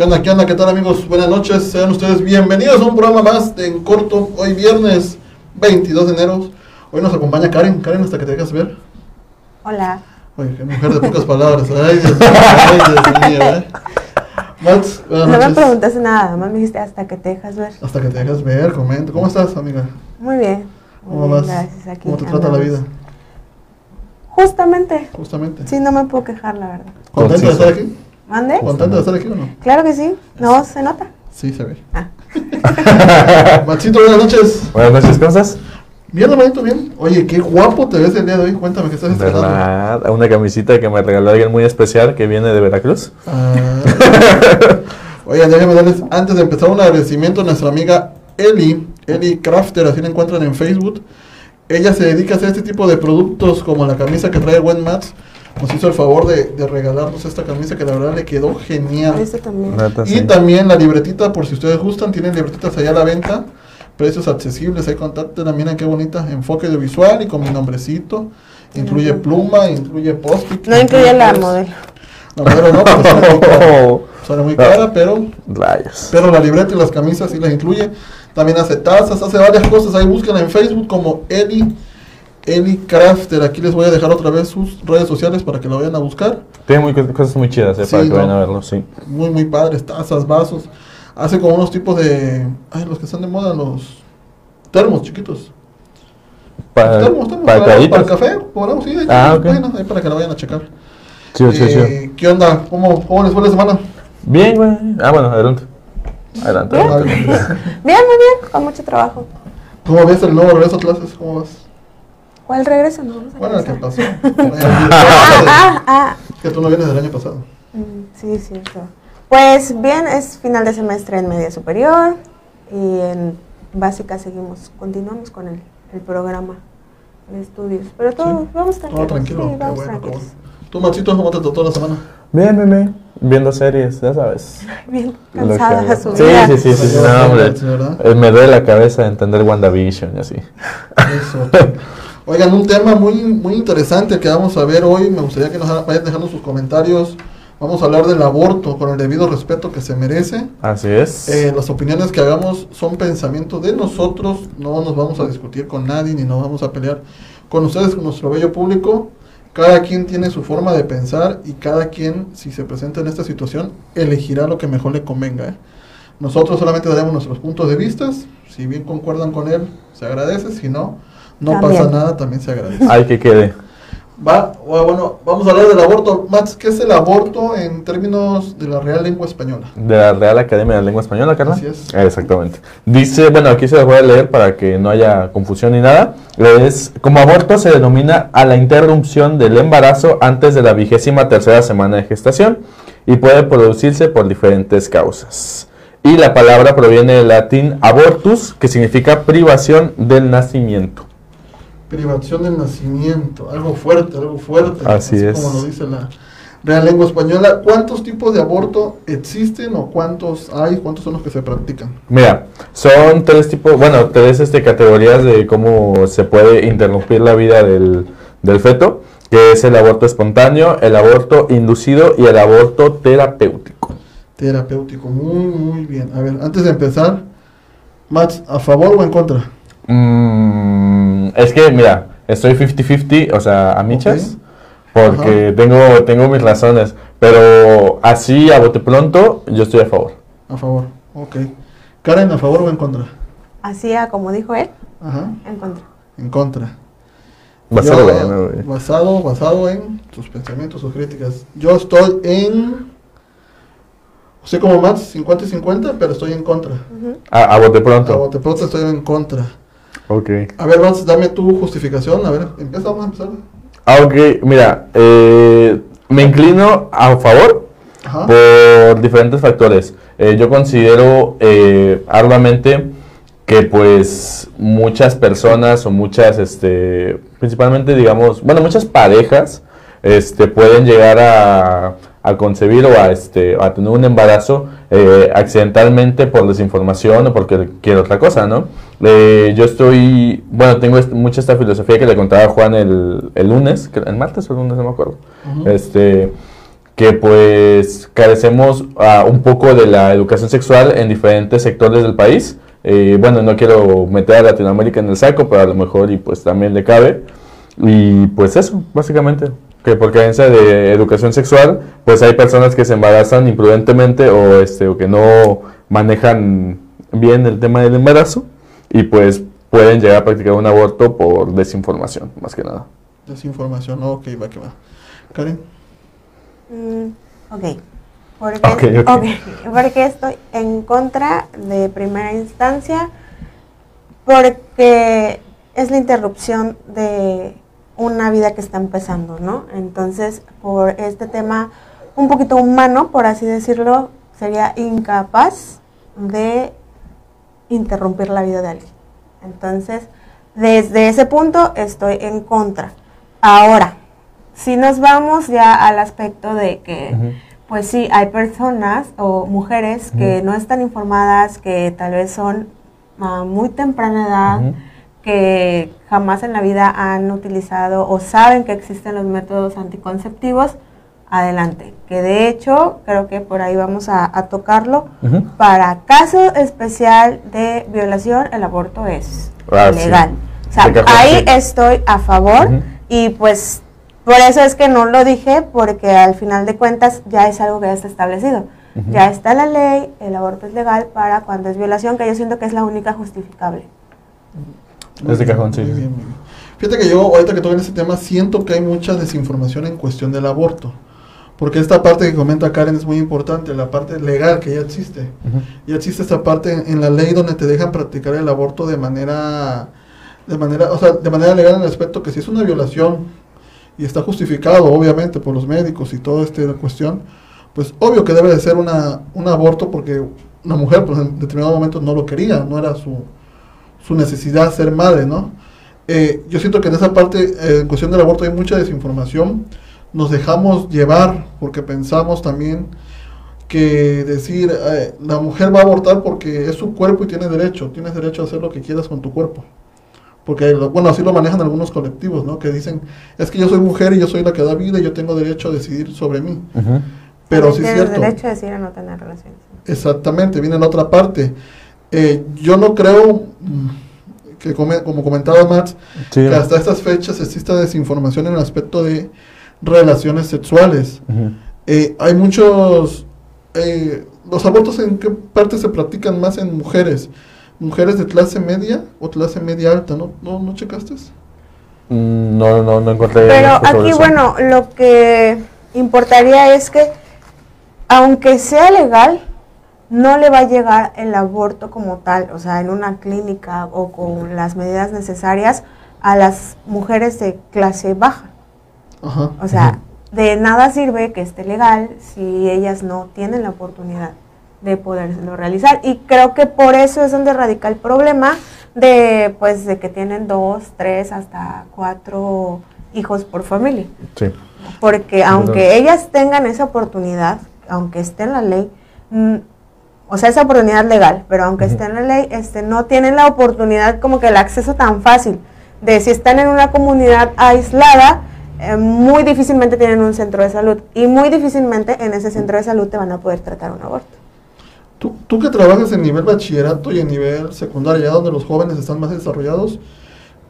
¿Qué onda, qué onda, qué tal amigos? Buenas noches, sean ustedes bienvenidos a un programa más de En Corto, hoy viernes 22 de enero. Hoy nos acompaña Karen, Karen, hasta que te dejas ver. Hola. Oye, qué mujer de pocas palabras. Ay, Dios mío, ay, Dios mío, ¿eh? Mats, buenas No me preguntaste nada, más me dijiste hasta que te dejas ver. Hasta que te dejas ver, comenta. ¿Cómo estás, amiga? Muy bien. Muy ¿Cómo bien, vas? Gracias, aquí ¿Cómo te trata la vida? Justamente. Justamente. Sí, no me puedo quejar, la verdad. ¿Contenta de estar aquí? ¿Mande? ¿Contenta de estar aquí o no? Claro que sí. No, se nota. Sí, se ve. Ah. Matsito, buenas noches. Buenas noches, ¿cómo estás? Bien, hermanito, bien. Oye, qué guapo te ves el día de hoy. Cuéntame qué estás estrenando. ¿Verdad? Una camisita que me regaló alguien muy especial que viene de Veracruz. Ah. Oigan, déjenme darles, antes de empezar, un agradecimiento a nuestra amiga Eli, Eli Crafter, así la encuentran en Facebook. Ella se dedica a hacer este tipo de productos como la camisa que trae Gwen Mats. Nos hizo el favor de, de regalarnos esta camisa que la verdad le quedó genial. Este también. Y sí. también la libretita, por si ustedes gustan, tienen libretitas allá a la venta. Precios accesibles, ahí contáctenla, miren qué bonita. Enfoque de visual y con mi nombrecito. Incluye pluma, incluye post-it. No incluye la pues, modelo. La modelo no, porque sale muy cara. Sale muy cara, pero, rayos. pero la libreta y las camisas sí las incluye. También hace tazas, hace varias cosas. Ahí búsquenla en Facebook como Eli, Eli Crafter. Aquí les voy a dejar otra vez sus redes sociales para que la vayan a buscar. Tiene muy, cosas muy chidas, eh, Sí, para que ¿no? vayan a verlo, sí. Muy, muy padres. Tazas, vasos. Hace como unos tipos de... Ay, los que están de moda, los termos chiquitos. Para, termos, termos. para Para, para el café, podemos ir. ahí Ah, tienen ok. páginas ahí para que la vayan a checar. Chido, chido, chido. Eh, ¿Qué onda? ¿Cómo, ¿Cómo les fue la semana? Bien, güey. Ah, bueno, adelante. Adelante, Bien. adelante. Bien, muy bien. Con mucho trabajo. ¿Cómo ves el nuevo regreso a clases? ¿Cómo vas? ¿Cuál regreso? Nos vamos a Bueno, el que pasó. Ah, ah, ah. que tú no vienes del año pasado. Mm, Sí, cierto. Pues bien, es final de semestre en media superior y en básica seguimos, continuamos con el, el programa de estudios. Pero todo, Sí. vamos Todo tranquilos. tranquilo. Sí, vamos bueno, qué tranquilos. bueno. ¿Tú, Machito, cómo te trató la semana? Bien, bien, bien. Viendo series, ya sabes. Bien cansada que- su Sí, vida. sí, sí, sí, sí, no, hombre. Eh, Me duele la cabeza entender WandaVision y así. Eso. Oigan, un tema muy, muy interesante que vamos a ver hoy. Me gustaría que nos vayan dejando sus comentarios. Vamos a hablar del aborto con el debido respeto que se merece. Así es. Eh, las opiniones que hagamos son pensamientos de nosotros. No nos vamos a discutir con nadie ni nos vamos a pelear con ustedes, con nuestro bello público. Cada quien tiene su forma de pensar y cada quien, si se presenta en esta situación, elegirá lo que mejor le convenga. ¿eh? Nosotros solamente daremos nuestros puntos de vista. Si bien concuerdan con él, se agradece. Si no, no También. pasa nada, también se agradece. Ay, que quede. Va, bueno, bueno, vamos a hablar del aborto. Mats, ¿qué es el aborto en términos de la Real Lengua Española? De la Real Academia de la Lengua Española, Carla. Así es. Exactamente. Dice, bueno, aquí se los voy a leer para que no haya confusión ni nada. Es, como aborto se denomina a la interrupción del embarazo antes de la vigésima tercera semana de gestación y puede producirse por diferentes causas. Y la palabra proviene del latín abortus, que significa privación del nacimiento. Privación del nacimiento, algo fuerte, algo fuerte. Así es. Como lo dice la Real Lengua Española. ¿Cuántos tipos de aborto existen o cuántos hay? ¿Cuántos son los que se practican? Mira, son tres tipos, bueno, tres este, categorías de cómo se puede interrumpir la vida del, del feto, que es el aborto espontáneo, el aborto inducido y el aborto terapéutico. Terapéutico, muy, muy bien. A ver, antes de empezar, Mats, ¿a favor o en contra? Mm, es que, mira, estoy 50-50, o sea, a michas, porque tengo, tengo mis razones, pero así a bote pronto, yo estoy a favor. A favor, ok. Karen, ¿a favor o en contra? Así a como dijo él, Ajá, en contra. en contra. Basado Yo, güey. basado, basado en sus pensamientos, sus críticas. Yo estoy en. Sé como más 50 y 50, pero estoy en contra. Ujú. A, a bote A pronto. bote pronto estoy en contra. Ok. A ver, Mats, dame tu justificación. A ver, empieza, vamos a empezar. Ah, ok, mira, eh, me inclino a favor Ajá. por diferentes factores. Eh, yo considero eh, arduamente que pues muchas personas o muchas, este, principalmente digamos, bueno, muchas parejas este, pueden llegar a, a concebir o a, este, a tener un embarazo eh, accidentalmente por desinformación o porque quiere otra cosa, ¿no? Eh, yo estoy, bueno, tengo est- mucha esta filosofía que le contaba a Juan el, el lunes, el martes o el lunes, no me acuerdo. Ujú. Este, que pues carecemos ah, un poco de la educación sexual en diferentes sectores del país. Eh, bueno, no quiero meter a Latinoamérica en el saco, pero a lo mejor y pues también le cabe. Y pues eso, básicamente, que por carencia de educación sexual, pues hay personas que se embarazan imprudentemente o, este, o que no manejan bien el tema del embarazo y pues pueden llegar a practicar un aborto por desinformación, más que nada. Desinformación, ok, va que va. Karen. Mm, ok. Porque, porque estoy en contra de primera instancia, porque es la interrupción de una vida que está empezando, ¿no? Entonces, por este tema un poquito humano, por así decirlo, sería incapaz de interrumpir la vida de alguien. Entonces, desde ese punto estoy en contra. Ahora, si nos vamos ya al aspecto de que, pues sí, hay personas o mujeres que no están informadas, que tal vez son a muy temprana edad, que jamás en la vida han utilizado o saben que existen los métodos anticonceptivos, adelante. Que de hecho, creo que por ahí vamos a, tocarlo. Para caso especial de violación, el aborto es ah, legal. O sea, ahí estoy a favor y pues por eso es que no lo dije, porque al final de cuentas ya es algo que ya está establecido. Ya está la ley, el aborto es legal para cuando es violación, que yo siento que es la única justificable. Desde cajón, sí. Fíjate que yo, ahorita que toco en este tema, siento que hay mucha desinformación en cuestión del aborto. Porque esta parte que comenta Karen es muy importante, la parte legal que ya existe. Ya existe esta parte en, en, la ley donde te dejan practicar el aborto de manera, de manera, o sea, de manera legal en el aspecto que si es una violación y está justificado obviamente por los médicos y toda esta cuestión, pues obvio que debe de ser una, un aborto porque una mujer pues, en determinado momento no lo quería, no era su, su necesidad ser madre, ¿no? Eh, yo siento que en esa parte, eh, en cuestión del aborto, hay mucha desinformación. Nos dejamos llevar porque pensamos también que decir eh, la mujer va a abortar porque es su cuerpo y tiene derecho, tienes derecho a hacer lo que quieras con tu cuerpo porque bueno, así lo manejan algunos colectivos, ¿no? Que dicen, es que yo soy mujer y yo soy la que da vida y yo tengo derecho a decidir sobre mí. Pero sí es cierto. derecho a decidir a no tener relaciones. Exactamente, viene en otra parte. Eh, yo no creo mm, que, como comentaba Max, que hasta estas fechas exista desinformación en el aspecto de relaciones sexuales. Eh, hay muchos... Eh, ¿Los abortos en qué parte se practican más en mujeres? mujeres de clase media o clase media alta, ¿no? ¿No, no checaste? Mm, no, no, no encontré. Pero aquí, bueno, lo que importaría es que, aunque sea legal, no le va a llegar el aborto como tal, o sea, en una clínica o con las medidas necesarias a las mujeres de clase baja. Ajá. O sea, de nada sirve que esté legal si ellas no tienen la oportunidad de poderlo realizar. Y creo que por eso es donde radica el problema de, pues, de que tienen dos, tres, hasta cuatro hijos por familia. Sí. Porque aunque ellas tengan esa oportunidad, aunque esté en la ley, mm, o sea, esa oportunidad legal, pero aunque esté en la ley, este, no tienen la oportunidad como que el acceso tan fácil de si están en una comunidad aislada, eh, muy difícilmente tienen un centro de salud y muy difícilmente en ese centro de salud te van a poder tratar un aborto. Tú, tú que trabajas en nivel bachillerato y en nivel secundario, ya donde los jóvenes están más desarrollados,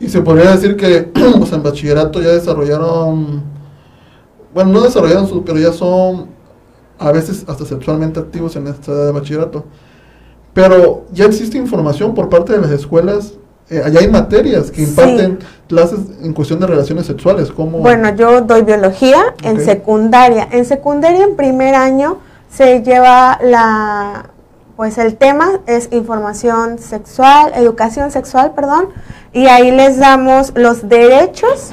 y se podría decir que en bachillerato ya desarrollaron, bueno, no desarrollaron, su, pero ya son a veces hasta sexualmente activos en esta edad de bachillerato. Pero ya existe información por parte de las escuelas eh, allá hay materias que imparten clases en cuestión de relaciones sexuales. como Bueno, yo doy biología en secundaria. En secundaria, en primer año, se lleva la pues el tema es información sexual, educación sexual, perdón, y ahí les damos los derechos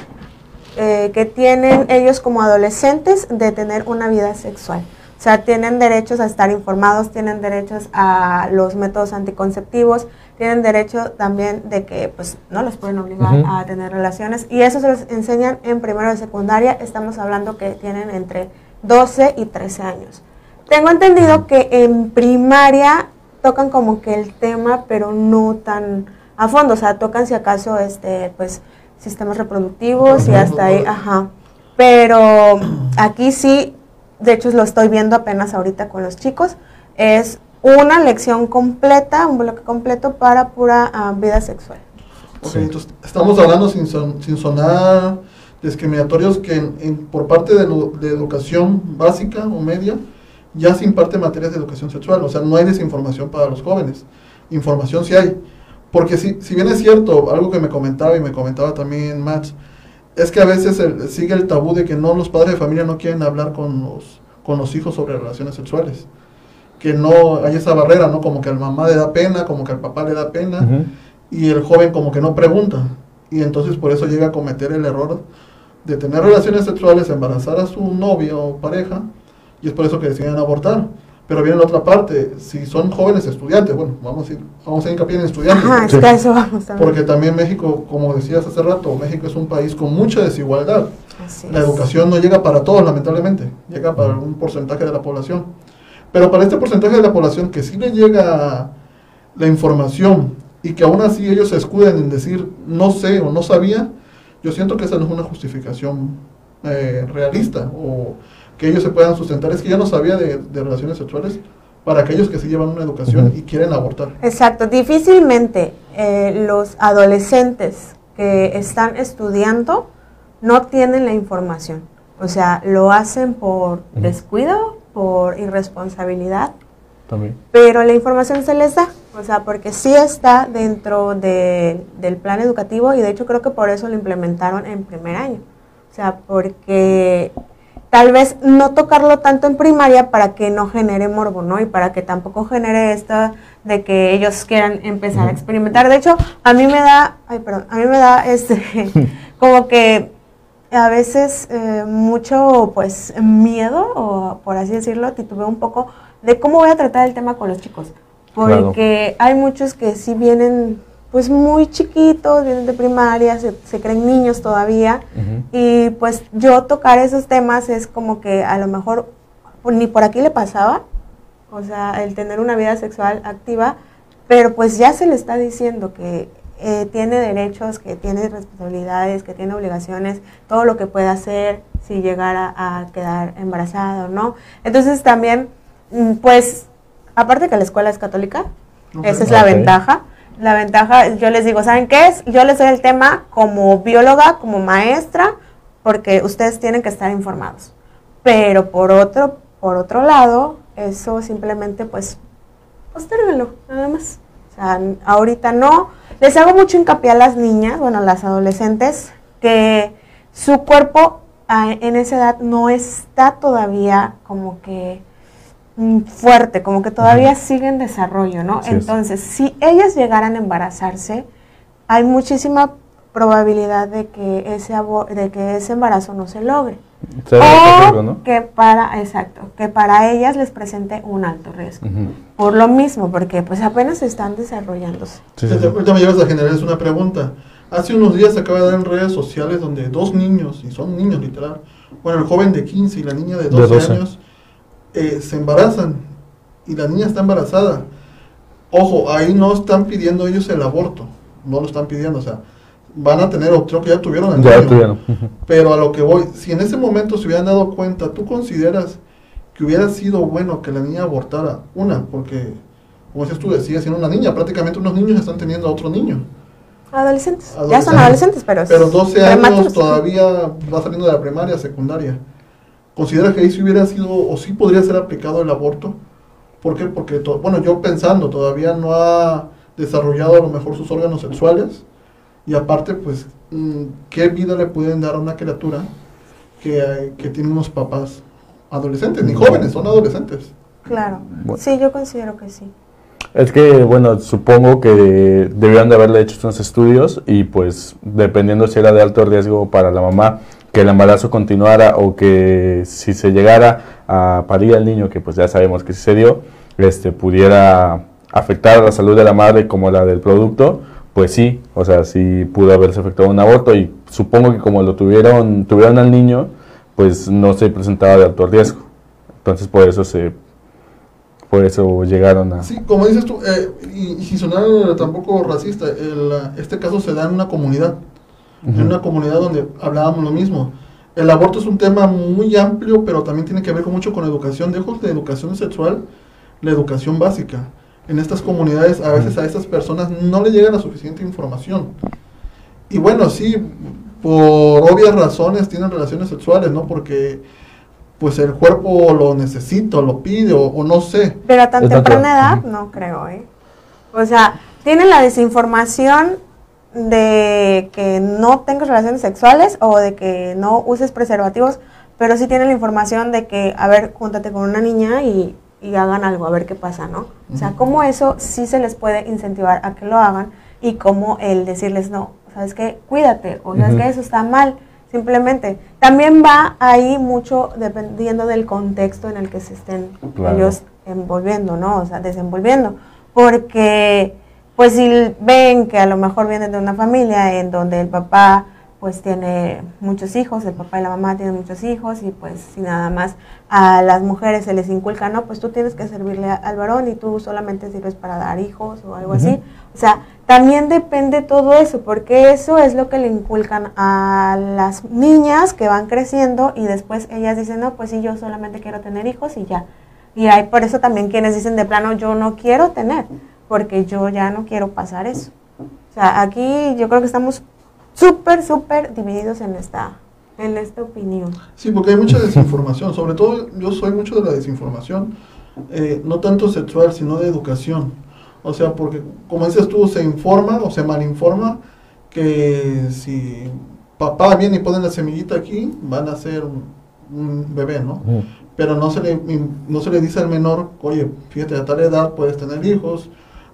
eh, que tienen ellos como adolescentes de tener una vida sexual. O sea, tienen derechos a estar informados, tienen derechos a los métodos anticonceptivos, tienen derecho también de que pues no los pueden obligar a tener relaciones. Y eso se los enseñan en primero de secundaria, estamos hablando que tienen entre 12 y 13 años. Tengo entendido que en primaria tocan como que el tema, pero no tan a fondo, o sea, tocan si acaso este pues sistemas reproductivos y hasta ahí, ajá. Pero aquí sí de hecho lo estoy viendo apenas ahorita con los chicos, es una lección completa, un bloque completo para pura ah, vida sexual. Ok, entonces estamos hablando sin, son- sin sonar discriminatorios que en- en- por parte de, lo- de educación básica o media ya se imparte materias de educación sexual, o sea, no hay desinformación para los jóvenes, información sí hay, porque si, si bien es cierto, algo que me comentaba y me comentaba también Max, es que a veces el- sigue el tabú de que no, los padres de familia no quieren hablar con los, con los hijos sobre relaciones sexuales, que no hay esa barrera, ¿no? Como que al mamá le da pena, como que al papá le da pena, y el joven como que no pregunta y entonces por eso llega a cometer el error de tener relaciones sexuales, embarazar a su novia o pareja y es por eso que deciden abortar. Pero viene la otra parte, si son jóvenes estudiantes, bueno, vamos a ir, vamos a hincapié en estudiantes, Ajá, Sí. a eso vamos también. porque también México, como decías hace rato, México es un país con mucha desigualdad. Así La es. educación no llega para todos, lamentablemente, llega para un porcentaje de la población. Pero para este porcentaje de la población que sí le llega la información y que aún así ellos se escuden en decir no sé o no sabía, yo siento que esa no es una justificación eh, realista o que ellos se puedan sustentar. Es que yo no sabía de, de relaciones sexuales para aquellos que sí llevan una educación y quieren abortar. Exacto, difícilmente eh, los adolescentes que están estudiando no tienen la información. O sea, lo hacen por descuido, por irresponsabilidad, También. pero la información se les da. O sea, porque sí está dentro de- del plan educativo y de hecho creo que por eso lo implementaron en primer año. O sea, porque tal vez no tocarlo tanto en primaria para que no genere morbo, ¿no? Y para que tampoco genere esto de que ellos quieran empezar a experimentar. De hecho, a mí me da, ay, perdón, a mí me da este, como que a veces eh, mucho, pues, miedo, o por así decirlo, titubeo un poco de cómo voy a tratar el tema con los chicos. Claro. Porque hay muchos que sí vienen, pues, muy chiquitos, vienen de primaria, se, se creen niños todavía. Y pues yo tocar esos temas es como que a lo mejor pues, ni por aquí le pasaba, o sea, el tener una vida sexual activa, pero pues ya se le está diciendo que eh, tiene derechos, que tiene responsabilidades, que tiene obligaciones, todo lo que puede hacer si llegara a quedar embarazada o no. Entonces también, mm, pues, aparte que la escuela es católica, esa es la ventaja. La ventaja, yo les digo, ¿saben qué es? Yo les doy el tema como bióloga, como maestra, porque ustedes tienen que estar informados. Pero por otro, por otro lado, eso simplemente pues postérguenlo, nada más. O sea, ahorita no. Les hago mucho hincapié a las niñas, bueno, a las adolescentes, que su cuerpo ah, en esa edad no está todavía como que fuerte, como que todavía Ujú. sigue en desarrollo, ¿no? Así es. Entonces, si ellas llegaran a embarazarse, hay muchísima probabilidad de que ese de que ese embarazo no se logre. Se O riesgo, ¿no? que para, exacto, que para ellas les presente un alto riesgo. Por lo mismo, porque pues apenas están desarrollándose. Sí, sí, sí. Ahorita me llevas a generarles una pregunta. Hace unos días se acaba de dar en redes sociales donde dos niños, y son niños literal, bueno, el joven de 15 y la niña de De 12, 12. años, eh, se embarazan y la niña está embarazada. Ojo, ahí no están pidiendo ellos el aborto, no lo están pidiendo, o sea, van a tener, o creo que ya tuvieron el Ya niño. tuvieron. Ujú. Pero a lo que voy, si en ese momento se hubieran dado cuenta, ¿tú consideras que hubiera sido bueno que la niña abortara? Una, porque, como dices tú, sigue siendo una niña, prácticamente unos niños están teniendo a otro niño. Adolescentes. Ya son adolescentes, pero... Pero 12 años todavía va saliendo de la primaria, secundaria. ¿Consideras que ahí sí hubiera sido, o sí podría ser aplicado el aborto? ¿Por qué? Porque, to- bueno, yo pensando, todavía no ha desarrollado a lo mejor sus órganos sexuales. Y aparte, pues, mm, ¿qué vida le pueden dar a una criatura que, que tiene unos papás adolescentes? Ni jóvenes, son adolescentes. Claro. Bueno. Sí, yo considero que sí. Es que, bueno, supongo que debieron de haberle hecho unos estudios y pues dependiendo si era de alto riesgo para la mamá que el embarazo continuara o que si se llegara a parir al niño, que pues ya sabemos que sí se dio, este, pudiera afectar a la salud de la madre como la del producto, pues sí, o sea, sí pudo haberse afectado un aborto y supongo que como lo tuvieron, tuvieron al niño, pues no se presentaba de alto riesgo. Entonces por eso se por eso llegaron a Sí, como dices tú, eh, y, y sin sonar tampoco racista, el, este caso se da en una comunidad. En Ujú. una comunidad donde hablábamos lo mismo. el aborto es un tema muy amplio, pero también tiene que ver con mucho con educación. Dejo de educación sexual, la educación básica. En estas comunidades, a veces a estas personas no le llega la suficiente información. Y bueno, sí, por obvias razones tienen relaciones sexuales, ¿no? Porque pues el cuerpo lo necesita, lo pide, o, no sé. Pero a tan temprana edad, no creo, ¿eh? O sea, tienen la desinformación de que no tengas relaciones sexuales o de que no uses preservativos, pero sí tienen la información de que, a ver, júntate con una niña y, hagan algo, a ver qué pasa, ¿no? O sea, cómo eso sí se les puede incentivar a que lo hagan y cómo el decirles, no, sabes que cuídate, o sabes que eso está mal, simplemente. También va ahí mucho dependiendo del contexto en el que se estén ellos envolviendo, ¿no? O sea, desenvolviendo, porque pues si ven que a lo mejor vienen de una familia en donde el papá pues tiene muchos hijos, el papá y la mamá tienen muchos hijos y pues si nada más a las mujeres se les inculca, no, pues tú tienes que servirle al varón y tú solamente sirves para dar hijos o algo así. O sea, también depende todo eso, porque eso es lo que le inculcan a las niñas que van creciendo y después ellas dicen, no, pues sí, yo solamente quiero tener hijos y ya. Y hay por eso también quienes dicen de plano, yo no quiero tener porque yo ya no quiero pasar eso. O sea, aquí yo creo que estamos súper, súper divididos en esta, en esta opinión. Sí, porque hay mucha desinformación, sobre todo yo soy mucho de la desinformación, eh, no tanto sexual, sino de educación. O sea, porque como dices tú, se informa o se malinforma que si papá viene y pone la semillita aquí, van a ser un, bebé, ¿no? Pero no se, le, no se le dice al menor, oye, fíjate, a tal edad puedes tener hijos,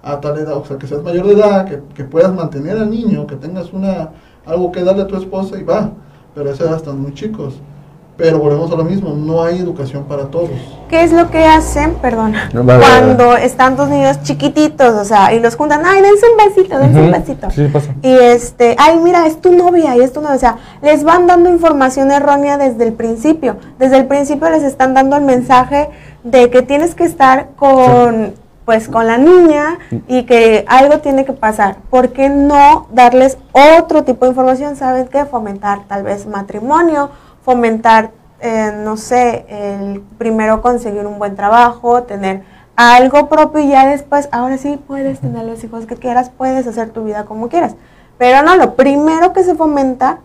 a tal edad, o sea, que seas mayor de edad, que, que puedas mantener al niño, que tengas una algo que darle a tu esposa y va, pero a esa edad están muy chicos. Pero volvemos a lo mismo, no hay educación para todos. ¿Qué es lo que hacen, perdón, cuando están dos niños chiquititos, o sea, y los juntan, ay, dense un besito, dense un besito. Sí, pasa. Y este, ay, mira, es tu novia y es tu novia, o sea, les van dando información errónea desde el principio. Desde el principio les están dando el mensaje de que tienes que estar con pues con la niña y que algo tiene que pasar. ¿Por qué no darles otro tipo de información? ¿Saben qué? Fomentar tal vez matrimonio, fomentar, eh, no sé, el primero conseguir un buen trabajo, tener algo propio y ya después, ahora sí puedes tener los hijos que quieras, puedes hacer tu vida como quieras. Pero no, lo primero que se fomenta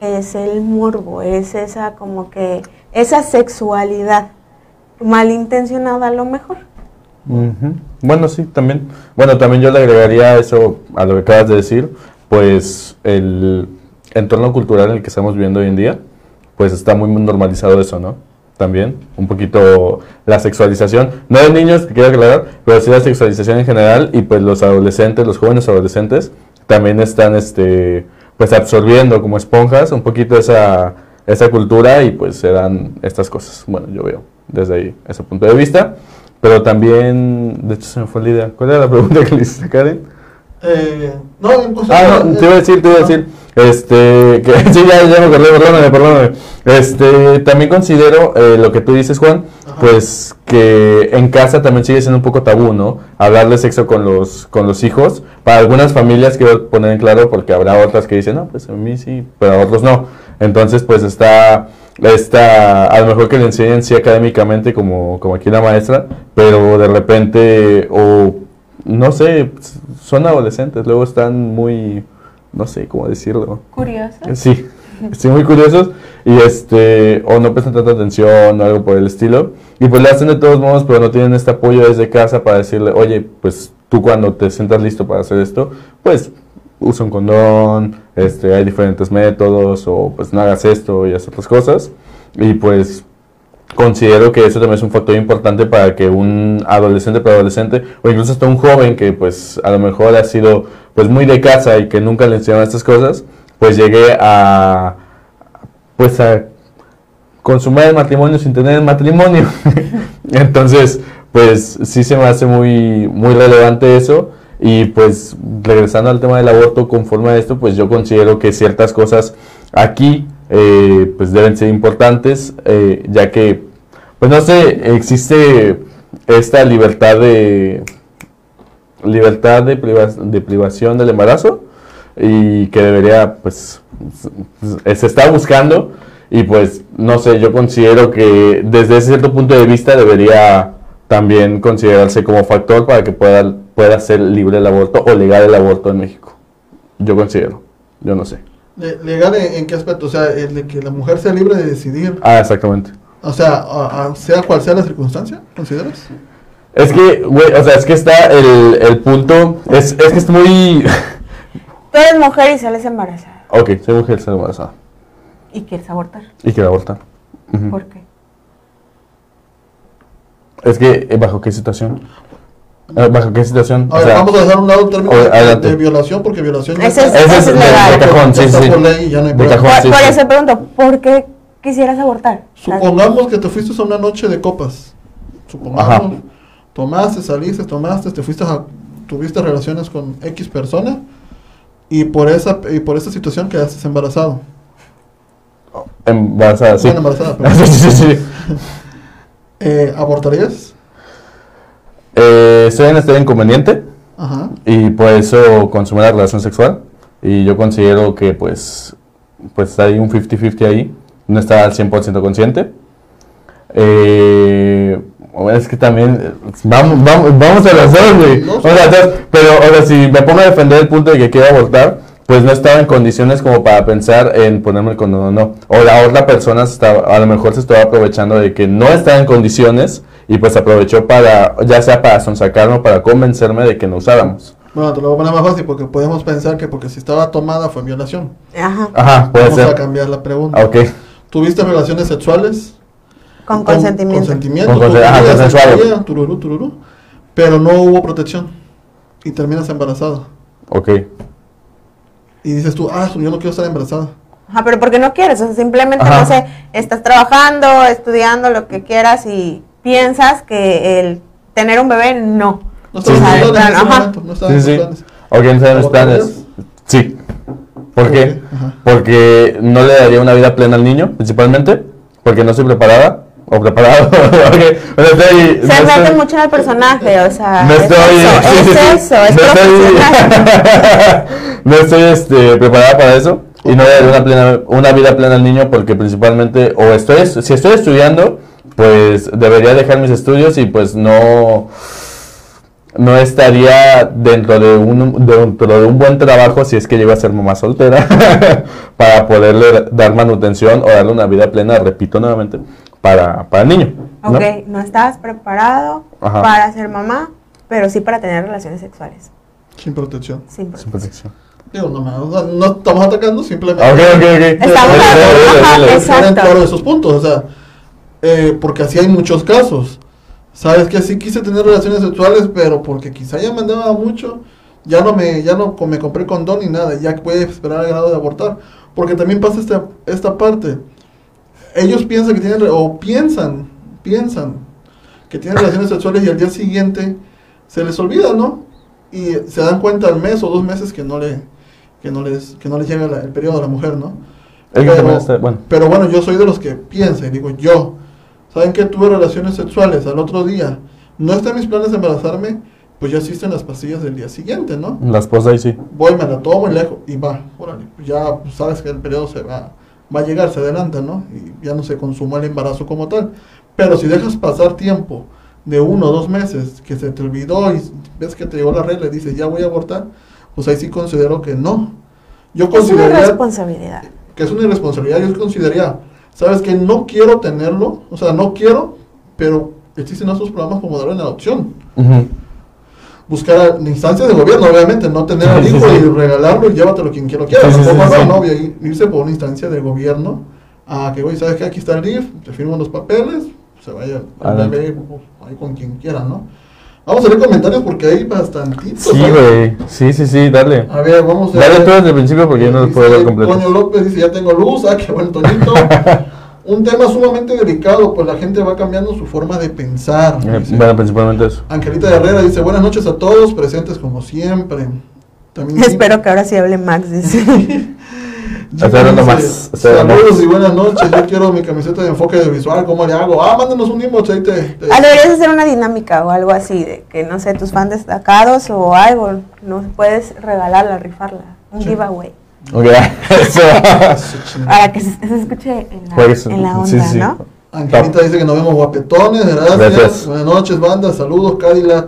es el morbo, es esa como que, esa sexualidad malintencionada a lo mejor. Bueno, sí, también. Bueno, también yo le agregaría eso a lo que acabas de decir, pues el entorno cultural en el que estamos viviendo hoy en día, pues está muy normalizado eso, ¿no? También, un poquito la sexualización, no de niños, que quiero aclarar, pero sí la sexualización en general y pues los adolescentes, los jóvenes adolescentes, también están, este, pues absorbiendo como esponjas un poquito esa, esa cultura y pues se dan estas cosas. Bueno, yo veo desde ahí ese punto de vista. Pero también, de hecho se me fue la idea. ¿Cuál era la pregunta que le hiciste a Karen? Eh, no, ah, no, te iba a decir, te iba a decir, este, que sí, ya, ya me acordé, perdóname, perdóname. Este, también considero eh, lo que tú dices, Juan, pues que en casa también sigue siendo un poco tabú, ¿no? Hablar de sexo con los, con los hijos. Para algunas familias quiero poner en claro, porque habrá otras que dicen, no, pues a mí sí, pero a otros no. Entonces, pues está esta, a lo mejor que le enseñen sí académicamente como, como aquí la maestra, pero de repente, o no sé, son adolescentes, luego están muy, no sé cómo decirlo. Curiosos. Sí, sí, muy curiosos y este, o no prestan tanta atención o algo por el estilo, y pues le hacen de todos modos, pero no tienen este apoyo desde casa para decirle, oye, pues tú cuando te sientas listo para hacer esto, pues usa un condón, este, hay diferentes métodos, o pues no hagas esto y otras cosas. Y pues considero que eso también es un factor importante para que un adolescente, preadolescente, o incluso hasta un joven que pues a lo mejor ha sido pues muy de casa y que nunca le enseñaron estas cosas, pues llegue a pues a consumir el matrimonio sin tener el matrimonio. Entonces, pues sí se me hace muy, muy relevante eso. Y pues regresando al tema del aborto, conforme a esto, pues yo considero que ciertas cosas aquí eh, pues deben ser importantes, eh, ya que, pues no sé, existe esta libertad de libertad de, de privación del embarazo y que debería, pues, se está buscando. Y pues, no sé, yo considero que desde ese cierto punto de vista debería también considerarse como factor para que pueda, pueda ser libre el aborto o legal el aborto en México. Yo considero, yo no sé. Le- ¿Legal en, qué aspecto? O sea, el de que la mujer sea libre de decidir. Ah, exactamente. O sea, a- a- sea cual sea la circunstancia, ¿consideras? Es que, güey, o sea, es que está el, el punto, es, es que es muy... Tú eres mujer y sales embarazada ok, soy mujer, soy embarazada. y quieres abortar. Y quiero abortar. Ujú. ¿Por qué? Es que, ¿bajo qué situación? Eh, ¿Bajo qué situación? A ver, vamos a dejar a un lado el término o- de, de violación, porque violación ya Ese es- Ese es legal. de cajón, sí, sí. por ley y ya no hay cajón, Por, sí, por sí. eso pregunto, ¿por qué quisieras abortar? O sea, Supongamos que te fuiste a una noche de copas. Supongamos, Ajá. tomaste, saliste, tomaste, te fuiste a, tuviste relaciones con X persona y por esa y por esa situación quedaste embarazado. Embarazada, sí. Bueno, embarazada, perdón. sí, sí, sí. Eh, ¿Abortarías? Eh, estoy en estado inconveniente Ajá. y por eso consumí la relación sexual. Y yo considero que, pues, pues hay un 50-50 ahí. No está al 100% consciente. Eh, es que también, eh, vamos, vamos, vamos a las dos, güey. O sea, pero, o sea, si me pongo a defender el punto de que quiero abortar, pues no estaba en condiciones como para pensar en ponerme el condón o no. O la otra persona estaba, a lo mejor se estaba aprovechando de que no estaba en condiciones y pues aprovechó para, ya sea para sonsacarme o para convencerme de que no usáramos. Bueno, te lo voy a poner más fácil porque podemos pensar que porque si estaba tomada fue violación. Ajá, Ajá, puede Vamos a cambiar la pregunta. Ah, Ok. ¿Tuviste relaciones sexuales? con consentimiento. consentimiento. Con tú consen- ajá, tururú, tururú, pero no hubo protección. Y terminas embarazada. Ok. Y dices tú, ah, yo no quiero estar embarazada. Ajá, pero porque no quieres, o sea, simplemente, Ajá. no sé, estás trabajando, estudiando, lo que quieras y piensas que el tener un bebé, no. No sí. en tus planes en Sí, en sí. Ok, no saben los ¿Abortarías? planes. Sí. ¿Por ¿Por qué? Ajá. Porque no le daría una vida plena al niño, principalmente. Porque no estoy preparada. O preparado. estoy, Se no mete estoy- mucho en el personaje, o sea, No es estoy. eso, sí, es eso, es no profesional. estoy, no estoy este, preparada para eso. Y no le daré una, plena, una vida plena al niño porque principalmente, o estoy, si estoy estudiando, pues debería dejar mis estudios y pues no, no estaría dentro de un, dentro de un buen trabajo si es que llego a ser mamá soltera para poderle dar manutención o darle una vida plena, repito nuevamente, para, para el niño. ¿no? Ok, no estabas preparado Ajá. para ser mamá, pero sí para tener relaciones sexuales. Sin protección. Sin Sin protección. Digo, no, no, estamos atacando, simplemente. Ok, ok, ok. Estamos en todos esos puntos, o sea, eh, porque así hay muchos casos. Sabes que sí quise tener relaciones sexuales, pero porque quizá ya me andaba mucho, ya no me, ya no me compré condón ni nada, ya voy a esperar al grado de abortar. Porque también pasa esta, esta parte. Ellos piensan que tienen, o piensan, piensan que tienen relaciones sexuales y al día siguiente se les olvida, ¿no? Y se dan cuenta al mes o dos meses que no le, que no les, que no les llega la- el periodo a la mujer, ¿no? Es que Pero- también está- bueno. Pero bueno, yo soy de los que piensa y digo, yo, ¿saben que tuve relaciones sexuales al otro día? No está en mis planes de embarazarme, pues ya existen las pastillas del día siguiente, ¿no? La esposa ahí sí. Voy, me la tomo y lejos y va, órale, pues ya sabes que el periodo se va, va a llegar, se adelanta, ¿no? Y ya no se consumó el embarazo como tal. Pero si dejas pasar tiempo de uno o dos meses que se te olvidó y ves que te llegó la regla y dices, ya voy a abortar, pues ahí sí considero que no. Yo Es una consideraría responsabilidad. que es una irresponsabilidad, yo consideraría, sabes que no quiero tenerlo, o sea, no quiero, pero existen otros programas como darle la adopción. Ujú. Buscar a- instancias de gobierno, obviamente, no tener al hijo y regalarlo y llévatelo quien quiera. quiera. Sí, sí, sí, irse por una instancia de gobierno a que, güey, sabes que aquí está el DIF, te firman los papeles, se vaya el Adelante. bebé pues, ahí con quien quiera, ¿no? Vamos a leer comentarios porque hay bastantitos. Sí, güey. Sí, sí, sí, dale. A ver, vamos a Dale ver. tú desde el principio porque yo no lo puedo ver completo. Toño López dice, ya tengo luz, ah, qué buen Toñito. Un tema sumamente delicado, pues la gente va cambiando su forma de pensar. Eh, bueno, principalmente eso. Angelita Herrera dice, buenas noches a todos, presentes como siempre. También Espero que ahora sí hable Max, dice. Jimmy Estoy hablando dice, más, estoy hablando Saludos y buenas noches, yo quiero mi camiseta de enfoque de visual, ¿cómo le hago? Ah, mándanos un inbox ahí te... te- Ah, deberías hacer una dinámica o algo así, de que no sé, tus fans destacados o algo, no puedes regalarla, rifarla, un Sí. giveaway. Ok, eso. Para que se, se escuche en la, Pues, en la onda, sí, sí. ¿no? Angelita dice que nos vemos guapetones, gracias. Gracias. Buenas noches, banda, saludos, Cadillac.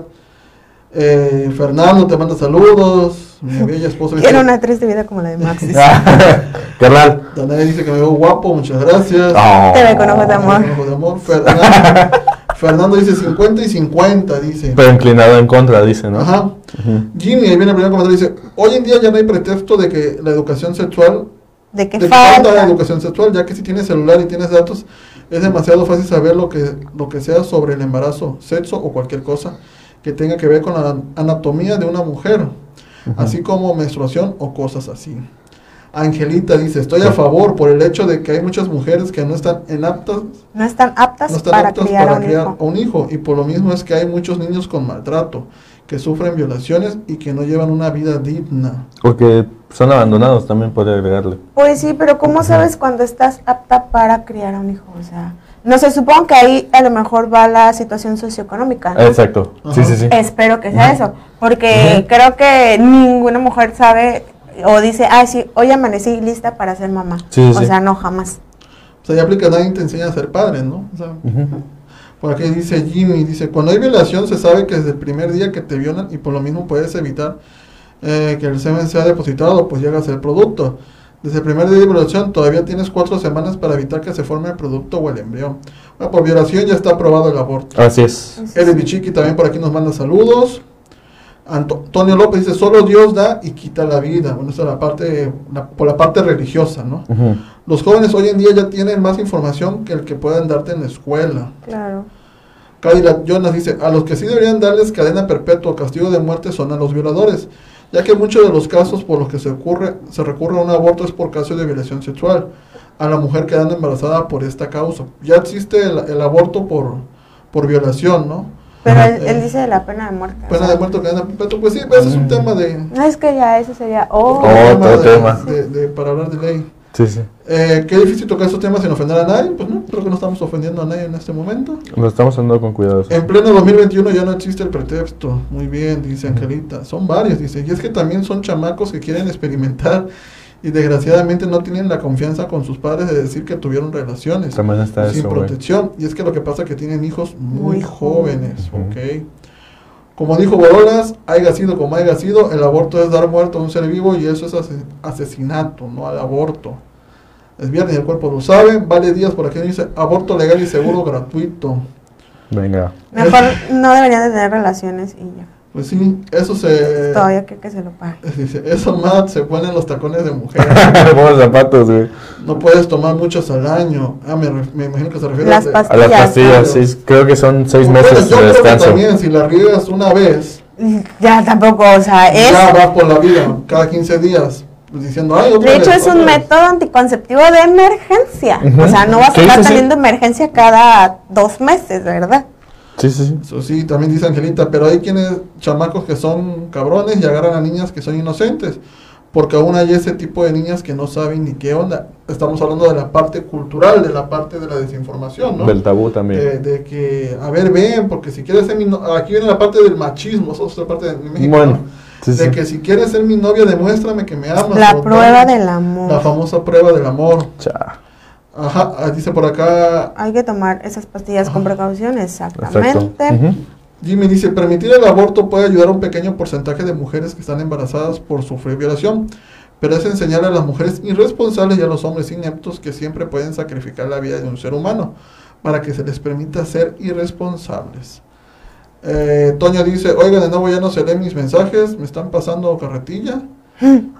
Eh, Fernando te manda saludos. Mi bella esposa dice, Quiero una triste vida como la de Max. dice. Carnal. Danae dice que me veo guapo, muchas gracias. Oh. Te ve con ojos de amor. Ojos de amor. Fernando, Fernando dice 50 y 50, dice. Pero inclinado en contra, dice, ¿no? Ajá. Ujú. Jimmy, ahí viene el primer comentario, dice, hoy en día ya no hay pretexto de que la educación sexual De que de que falta falta. educación sexual, ya que si tienes celular y tienes datos, es demasiado fácil saber lo que, lo que sea sobre el embarazo, sexo o cualquier cosa que tenga que ver con la anatomía de una mujer, así como menstruación o cosas así. Angelita dice, estoy a favor por el hecho de que hay muchas mujeres que no están en aptas, No están aptas no están para aptas criar para a un criar hijo. a un hijo y por lo mismo es que hay muchos niños con maltrato, que sufren violaciones y que no llevan una vida digna. Porque son abandonados, también puede agregarle. Pues sí, pero ¿cómo sabes cuando estás apta para criar a un hijo? O sea, no sé, supongo que ahí a lo mejor va la situación socioeconómica. ¿no? Exacto. Sí, sí, sí. Espero que sea eso, porque creo que ninguna mujer sabe o dice, ah, sí, hoy amanecí lista para ser mamá. Sí, sí, o sí. sea, no, jamás. O sea, ya aplica, nadie te enseña a ser padre, ¿no? O sea, Ujú. Por aquí dice Jimmy, dice, cuando hay violación se sabe que desde el primer día que te violan y por lo mismo puedes evitar eh, que el semen sea depositado, pues llega a ser producto. Desde el primer día de violación todavía tienes cuatro semanas para evitar que se forme el producto o el embrión. Bueno, por violación ya está aprobado el aborto. Así es. Eric Bichiki también por aquí nos manda saludos. Anto- Antonio López dice, solo Dios da y quita la vida. Bueno, esa es la parte, la- por la parte religiosa, ¿no? Los jóvenes hoy en día ya tienen más información que el que puedan darte en la escuela. Claro. Cadillac Jonas dice, a los que sí deberían darles cadena perpetua o castigo de muerte son a los violadores, ya que muchos de los casos por los que se, ocurre, se recurre a un aborto es por caso de violación sexual, a la mujer quedando embarazada por esta causa. Ya existe el, el aborto por, por violación, ¿no? Pero él, él dice de la pena de muerte. o Pena sea, de muerte o cadena perpetua, pues sí, ese es un Mm. tema de... No, es que ya eso sería... Oh, Otro de- tema. de- de- para hablar de ley. Sí, sí. Eh, qué difícil tocar estos temas sin ofender a nadie, pues no, creo que no estamos ofendiendo a nadie en este momento. Lo estamos andando con cuidado. En pleno 2021 ya no existe el pretexto. Muy bien, dice Angelita. Son varios, dice. Y es que también son chamacos que quieren experimentar y desgraciadamente no tienen la confianza con sus padres de decir que tuvieron relaciones También está sin eso, protección. Y es que lo que pasa es que tienen hijos muy, Muy jóvenes, Ujú. ¿ok? Como dijo Borolas, haya sido como haya sido, el aborto es dar muerto a un ser vivo y eso es ase- asesinato, no al aborto. Es viernes y el cuerpo lo sabe. Vale Díaz por aquí dice aborto legal y seguro gratuito. Venga. mejor no deberían de tener relaciones y ya. Pues sí, eso se... Todavía que, que se lo pague. Eso Matt se ponen los tacones de mujer. Buenos zapatos, güey. No puedes tomar muchos al año. Ah, me, me imagino que se refiere Las de- A las Pastillas, sí. Creo que son seis meses de descanso. también, si la riegas una vez, Ya tampoco, o sea, es... ya vas por la vida, cada 15 días, pues, diciendo, ay, otra De hecho, vez, es un vez". método anticonceptivo de emergencia. Ujú. O sea, no vas a estar teniendo emergencia cada dos meses, ¿verdad? Sí, sí, sí. Eso sí, también dice Angelita, pero hay quienes, chamacos que son cabrones y agarran a niñas que son inocentes. Porque aún hay ese tipo de niñas que no saben ni qué onda. Estamos hablando de la parte cultural, de la parte de la desinformación, ¿no? Del tabú de, también. de que, a ver, ven, porque si quieres ser mi no- aquí viene la parte del machismo, eso es otra parte de México, Bueno, ¿no? sí, de sí. que si quieres ser mi novia, demuéstrame que me amas. La prueba del amor. La famosa prueba del amor. Cha. Ajá, ah, dice por acá, Hay que tomar esas pastillas con precaución, Exacto. exactamente. Jimmy dice, permitir el aborto puede ayudar a un pequeño porcentaje de mujeres que están embarazadas por sufrir violación, pero es enseñar a las mujeres irresponsables y a los hombres ineptos que siempre pueden sacrificar la vida de un ser humano para que se les permita ser irresponsables. Eh, Toño dice, oigan, de nuevo ya no se leen mis mensajes, me están pasando carretilla.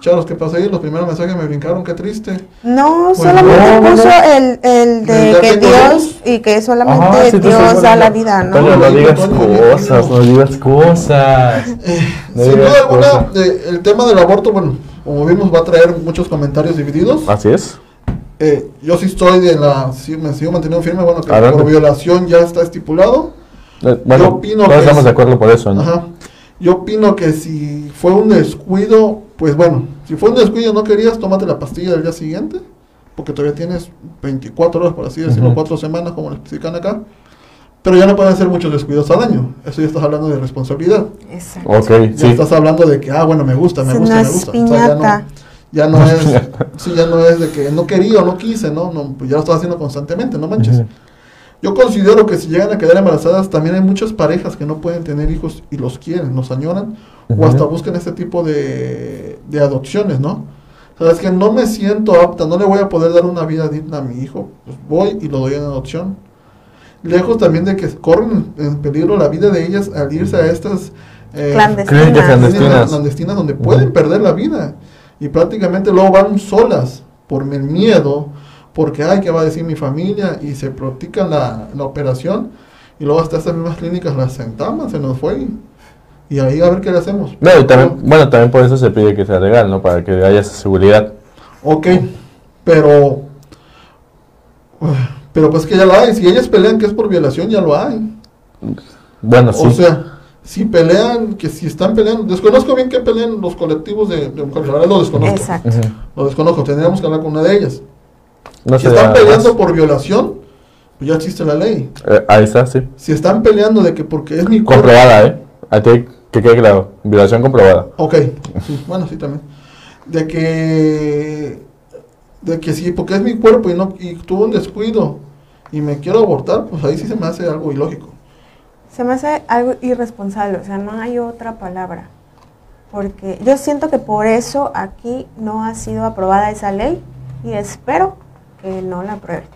Charos, ¿qué pasa ahí? Los primeros mensajes me brincaron, qué triste. No, Pues solamente no, puso no. el, el de ¿Ya que Dios y que solamente Ajá, sí, tú Dios da la vida, ¿no? No digas cosas, no digas cosas. No Sin digas duda alguna, eh, el tema del aborto, bueno, como vimos, va a traer muchos comentarios divididos. Así es. Eh, yo sí estoy de la, sí, me sigo manteniendo firme, bueno, que Adelante. por violación ya está estipulado. Eh, Bueno, opino todos que estamos es- de acuerdo por eso, ¿no? Ajá. Yo opino que si fue un descuido, pues bueno, si fue un descuido y no querías, tómate la pastilla del día siguiente, porque todavía tienes 24 horas, por así decirlo, Ujú. cuatro semanas, como lo explican acá. Pero ya no pueden ser muchos descuidos al año. Eso ya estás hablando de responsabilidad. Exacto. Ok, Ya sí. estás hablando de que, ah, bueno, me gusta, me gusta, no me es gusta. O sea, ya no, Ya no es, sí, ya no es de que no quería o no quise, ¿no? no pues ya lo estás haciendo constantemente, no manches. Yo considero que si llegan a quedar embarazadas, también hay muchas parejas que no pueden tener hijos y los quieren, los añoran, o hasta buscan este tipo de, de adopciones, ¿no? O sea, es que no me siento apta, no le voy a poder dar una vida digna a mi hijo, pues voy y lo doy en adopción. Lejos también de que corren en peligro la vida de ellas al irse a estas eh, Clínicas Clandestinas. clandestinas. donde pueden perder la vida y prácticamente luego van solas por el miedo, porque ay, ¿qué va a decir mi familia? Y se practican la, la operación y luego hasta estas mismas clínicas las sentamos, se nos fue y, y ahí a ver qué le hacemos. No, y también, bueno, también por eso se pide que sea legal, ¿no? Para que haya esa seguridad. Ok, pero pero pues que ya lo hay, si ellas pelean que es por violación, ya lo hay. Bueno, sí. O sea, si pelean, que si están peleando, desconozco bien que pelean los colectivos de, de mujeres, verdad lo desconozco. Exacto. Lo desconozco, tendríamos que hablar con una de ellas. No si están peleando más. por violación, pues ya existe la ley. Eh, ahí está, sí. Si están peleando de que porque es mi cuerpo. Comprobada, ¿eh? A ti que quede claro. Violación comprobada. Ok, sí, bueno, sí también. De que. De que sí, porque es mi cuerpo y no y tuve un descuido y me quiero abortar, pues ahí sí se me hace algo ilógico. Se me hace algo irresponsable, o sea, no hay otra palabra. Porque yo siento que por eso aquí no ha sido aprobada esa ley y espero que no la aprueben.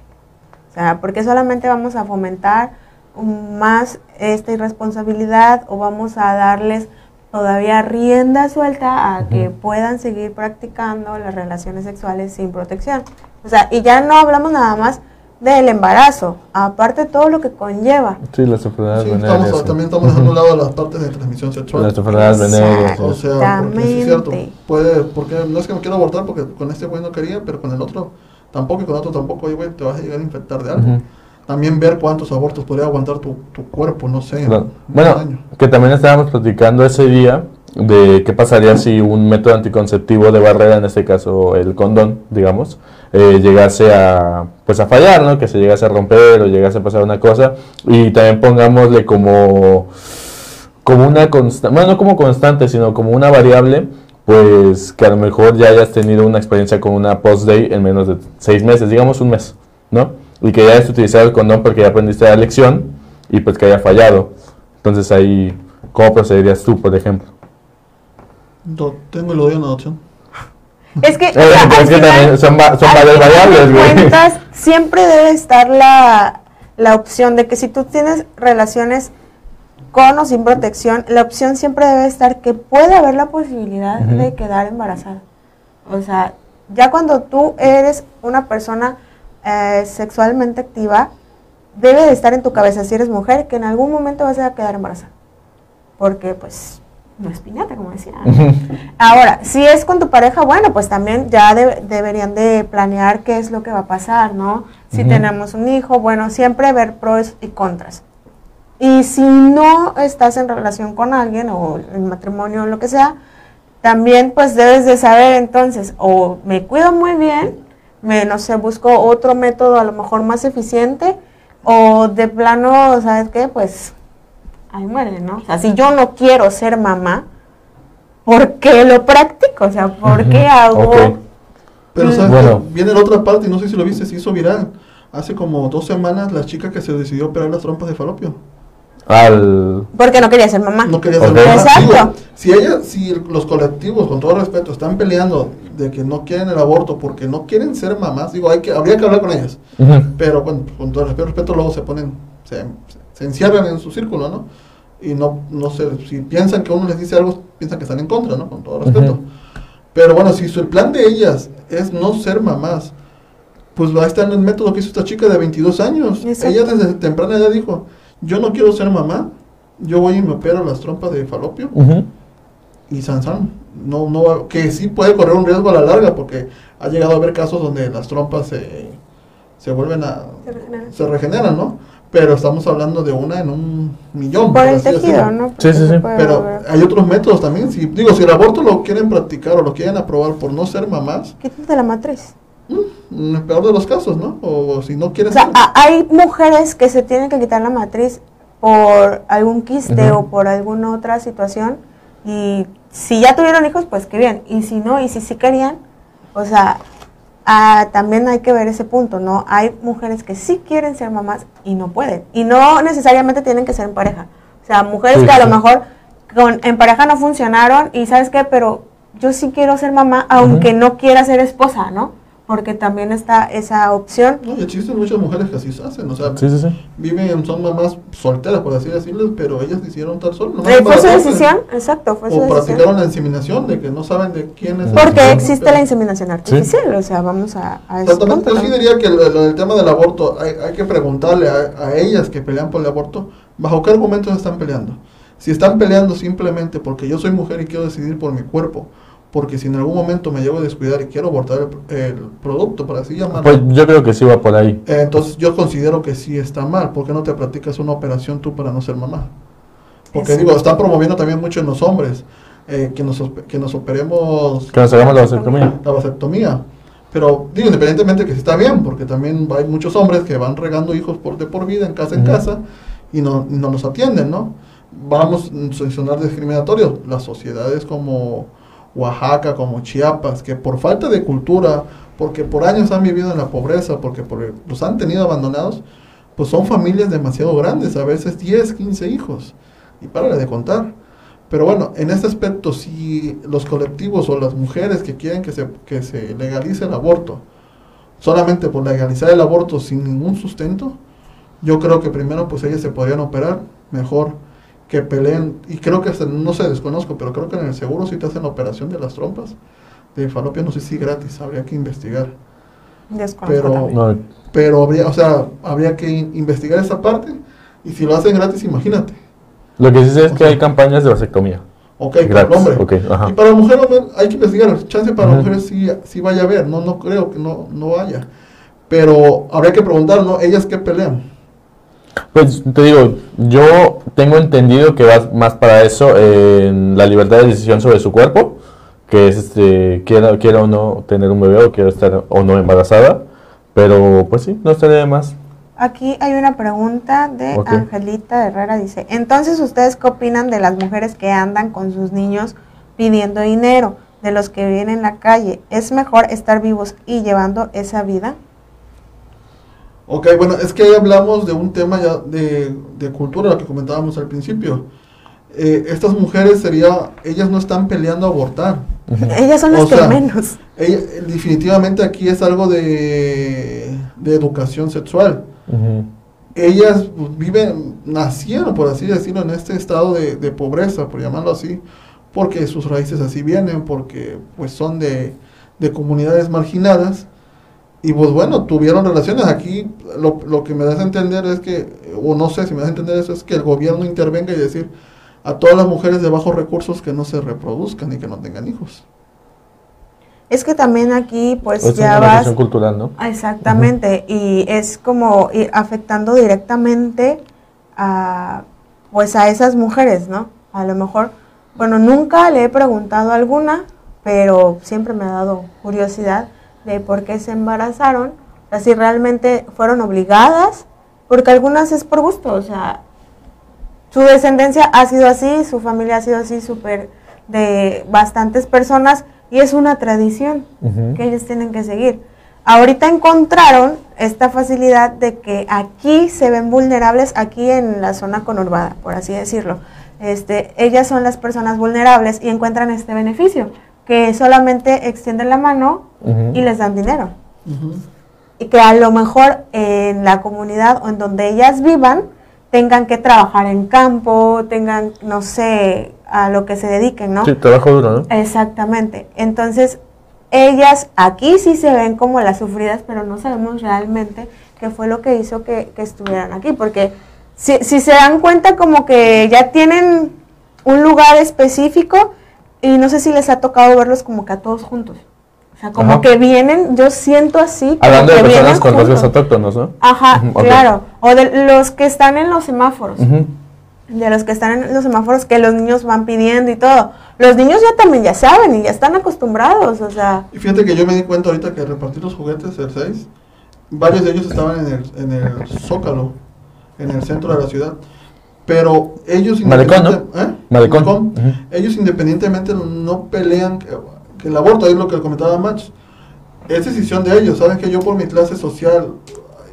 O sea, porque solamente vamos a fomentar más esta irresponsabilidad o vamos a darles todavía rienda suelta a que puedan seguir practicando las relaciones sexuales sin protección. O sea, y ya no hablamos nada más del embarazo, aparte todo lo que conlleva. Sí, las enfermedades Sí, venéreas. estamos, sí. también estamos dejando a un lado las partes de transmisión sexual. Las enfermedades venéreas. O sea, porque sí es cierto. Puede, porque no es que me quiero abortar porque con este güey no quería, pero con el otro tampoco y con otro tampoco, oye, güey, te vas a llegar a infectar de algo. Ujú. También ver cuántos abortos podría aguantar tu, tu cuerpo, no sé. Claro. Bueno, año. que también estábamos platicando ese día de qué pasaría si un método anticonceptivo de barrera, en este caso el condón, digamos, eh, llegase a pues a fallar, ¿no? Que se llegase a romper o llegase a pasar una cosa y también pongámosle como como una constante, bueno, no como constante, sino como una variable, pues que a lo mejor ya hayas tenido una experiencia con una post-day en menos de seis meses, digamos un mes, ¿no? Y que ya hayas utilizado el condón porque ya aprendiste la lección y pues que haya fallado. Entonces ahí, ¿cómo procederías tú, por ejemplo? Lo tengo y lo doy en adopción. Es que, Eh, es que final- también son, va- son varias variables, güey. cuentas, siempre debe estar la, la opción de que si tú tienes relaciones con o sin protección, la opción siempre debe estar que puede haber la posibilidad de quedar embarazada. O sea, ya cuando tú eres una persona eh, sexualmente activa, debe de estar en tu cabeza, si eres mujer, que en algún momento vas a quedar embarazada. Porque, pues, no es piñata, como decía. Ahora, si es con tu pareja, bueno, pues también ya de- deberían de planear qué es lo que va a pasar, ¿no? Si tenemos un hijo, bueno, siempre ver pros y contras. Y si no estás en relación con alguien o en matrimonio o lo que sea, también pues debes de saber entonces, o me cuido muy bien, me, no sé, busco otro método a lo mejor más eficiente, o de plano, ¿sabes qué? Pues ahí muere, ¿no? O sea, si yo no quiero ser mamá, ¿por qué lo practico? O sea, ¿por qué hago? Pero. ¿sabes Bueno. qué? viene la otra parte, y no sé si lo viste, se hizo viral. Hace como dos semanas la chica que se decidió operar las trompas de falopio. Al... Porque no quería ser mamá. No quería ser mamá. Exacto. Si ella, si los colectivos, con todo respeto, están peleando de que no quieren el aborto porque no quieren ser mamás, digo, hay que, habría que hablar con ellas. Pero bueno, con todo respeto, respeto, luego se ponen, se, se encierran en su círculo, ¿no? Y no, no sé, si piensan que uno les dice algo, piensan que están en contra, ¿no? Con todo respeto. Pero bueno, si su, el plan de ellas es no ser mamás, pues ahí está en el método que hizo esta chica de 22 años. Exacto. Ella desde temprana edad dijo, yo no quiero ser mamá, yo voy y me opero las trompas de falopio y Sansan. No, no, que sí puede correr un riesgo a la larga porque ha llegado a haber casos donde las trompas se, se vuelven a... Se regenera. se regeneran, ¿no? Pero estamos hablando de una en un millón. Por el tejido, decirlo. ¿no? Sí, Porque sí, sí. Pero volver- hay otros métodos también. Si, digo, si el aborto lo quieren practicar o lo quieren aprobar por no ser mamás, Quítate la matriz. En el peor de los casos, ¿no? O, si no O quieren sea, ser. a- hay mujeres que se tienen que quitar la matriz por algún quiste o por alguna otra situación y si ya tuvieron hijos, pues qué bien. Y si no, y si sí querían, O sea, ah, también hay que ver ese punto, ¿no? Hay mujeres que sí quieren ser mamás y no pueden. Y no necesariamente tienen que ser en pareja. O sea, mujeres Sí, que a lo mejor con, en pareja no funcionaron y ¿sabes qué? Pero yo sí quiero ser mamá, aunque no quiera ser esposa, ¿no? Porque también está esa opción. No, existen muchas mujeres que así se hacen, o sea, Sí, sí, sí. viven, son mamás solteras, por así decirles, pero ellas decidieron estar solas. Eh, ¿Fue su decisión? Exacto, fue su O decisión. practicaron la inseminación, de que no saben de quién es. el Porque existe pero- la inseminación artificial, o sea, vamos a, a ese Exactamente, yo sí diría que lo, lo del tema del aborto, hay, hay que preguntarle a, a ellas que pelean por el aborto, ¿bajo qué argumentos están peleando? Si están peleando simplemente porque yo soy mujer y quiero decidir por mi cuerpo, porque si en algún momento me llego a descuidar y quiero abortar el, el producto, por así llamarlo, Pues yo creo que sí va por ahí. eh, entonces yo considero que sí está mal. ¿Por qué no te practicas una operación tú para no ser mamá? Porque Exacto. digo, están promoviendo también mucho en los hombres eh, que, nos, que nos operemos Que nos hagamos la vasectomía. la vasectomía. Pero digo, independientemente que sí está bien, porque también hay muchos hombres que van regando hijos por de por vida, en casa en casa, y no, no los atienden, ¿no? Vamos a sonar discriminatorios. Las sociedades como Oaxaca, como Chiapas, que por falta de cultura, porque por años han vivido en la pobreza, porque por- los han tenido abandonados, pues son familias demasiado grandes, a veces 10, 15 hijos. Y párale de contar. Pero bueno, en este aspecto, si los colectivos o las mujeres que quieren que se, que se legalice el aborto, solamente por legalizar el aborto sin ningún sustento, yo creo que primero pues ellas se podrían operar mejor que peleen. Y creo que hasta, no sé, desconozco, pero creo que en el seguro si te hacen la operación de las trompas de falopio, no sé si gratis, habría que investigar. Desconozco Pero-. No, Pero habría, o sea, habría que in- investigar esa parte y si lo hacen gratis, imagínate. lo que sí sé es que hay campañas de vasectomía. Ok, para el hombre. ok, ajá. Y para la mujer hombre, hay que investigar. Chance para mujeres sí, sí vaya a haber. No, no creo que no, no vaya. Pero habría que preguntar, ¿no? Ellas qué pelean. Pues te digo, yo tengo entendido que va más para eso en la libertad de decisión sobre su cuerpo, que es este quiera, quiera o no tener un bebé o quiera estar o no embarazada, pero pues sí, no estaría de más. Aquí hay una pregunta de. Angelita Herrera, dice, entonces ustedes qué opinan de las mujeres que andan con sus niños pidiendo dinero, de los que viven en la calle? ¿Es mejor estar vivos y llevando esa vida? Ok, bueno, es que ahí hablamos de un tema ya de, de cultura, lo que comentábamos al principio. Eh, estas mujeres sería, ellas no están peleando a abortar. Ellas son las O que sea, menos. Ella- definitivamente aquí es algo de, de educación sexual. Ellas viven, nacieron, por así decirlo, en este estado de, de pobreza, por llamarlo así, porque sus raíces así vienen, porque pues son de, de comunidades marginadas. Y pues bueno, tuvieron relaciones. Aquí lo, lo que me das a entender es que, o no sé si me das a entender eso, es que el gobierno intervenga y decir a todas las mujeres de bajos recursos que no se reproduzcan y que no tengan hijos. Es que también aquí pues Es ya una vas... cultural, ¿no? Exactamente, y es como ir afectando directamente a pues a esas mujeres, ¿no? A lo mejor, bueno, nunca le he preguntado a alguna, pero siempre me ha dado curiosidad de por qué se embarazaron, o sea, si realmente fueron obligadas, porque algunas es por gusto, o sea, su descendencia ha sido así, su familia ha sido así, súper de bastantes personas, y es una tradición que ellos tienen que seguir. Ahorita encontraron esta facilidad de que aquí se ven vulnerables, aquí en la zona conurbada, por así decirlo. Este, ellas son las personas vulnerables y encuentran este beneficio, que solamente extienden la mano y les dan dinero. Y que a lo mejor en la comunidad o en donde ellas vivan tengan que trabajar en campo, tengan, no sé, a lo que se dediquen, ¿no? Sí, trabajo duro, ¿no? Exactamente. Entonces, ellas aquí sí se ven como las sufridas, pero no sabemos realmente qué fue lo que hizo que, que estuvieran aquí. Porque si, si se dan cuenta como que ya tienen un lugar específico y no sé si les ha tocado verlos como que a todos juntos. O sea, como Ajá. que vienen, yo siento así. como Hablando de que personas con rasgos juntos. autóctonos, ¿no? Ajá, claro. O de los que están en los semáforos de los que están en los semáforos que los niños van pidiendo y todo. Los niños ya también ya saben y ya están acostumbrados, o sea, Y fíjate que yo me di cuenta ahorita que repartir los juguetes el 6, varios de ellos estaban en el, en el Zócalo, en el centro de la ciudad. Pero ellos Malecón, ¿eh? Malecón. Malecón. Ujú. Ellos independientemente no pelean que, que el aborto, es lo que comentaba Max. es decisión de ellos. Saben que yo por mi clase social,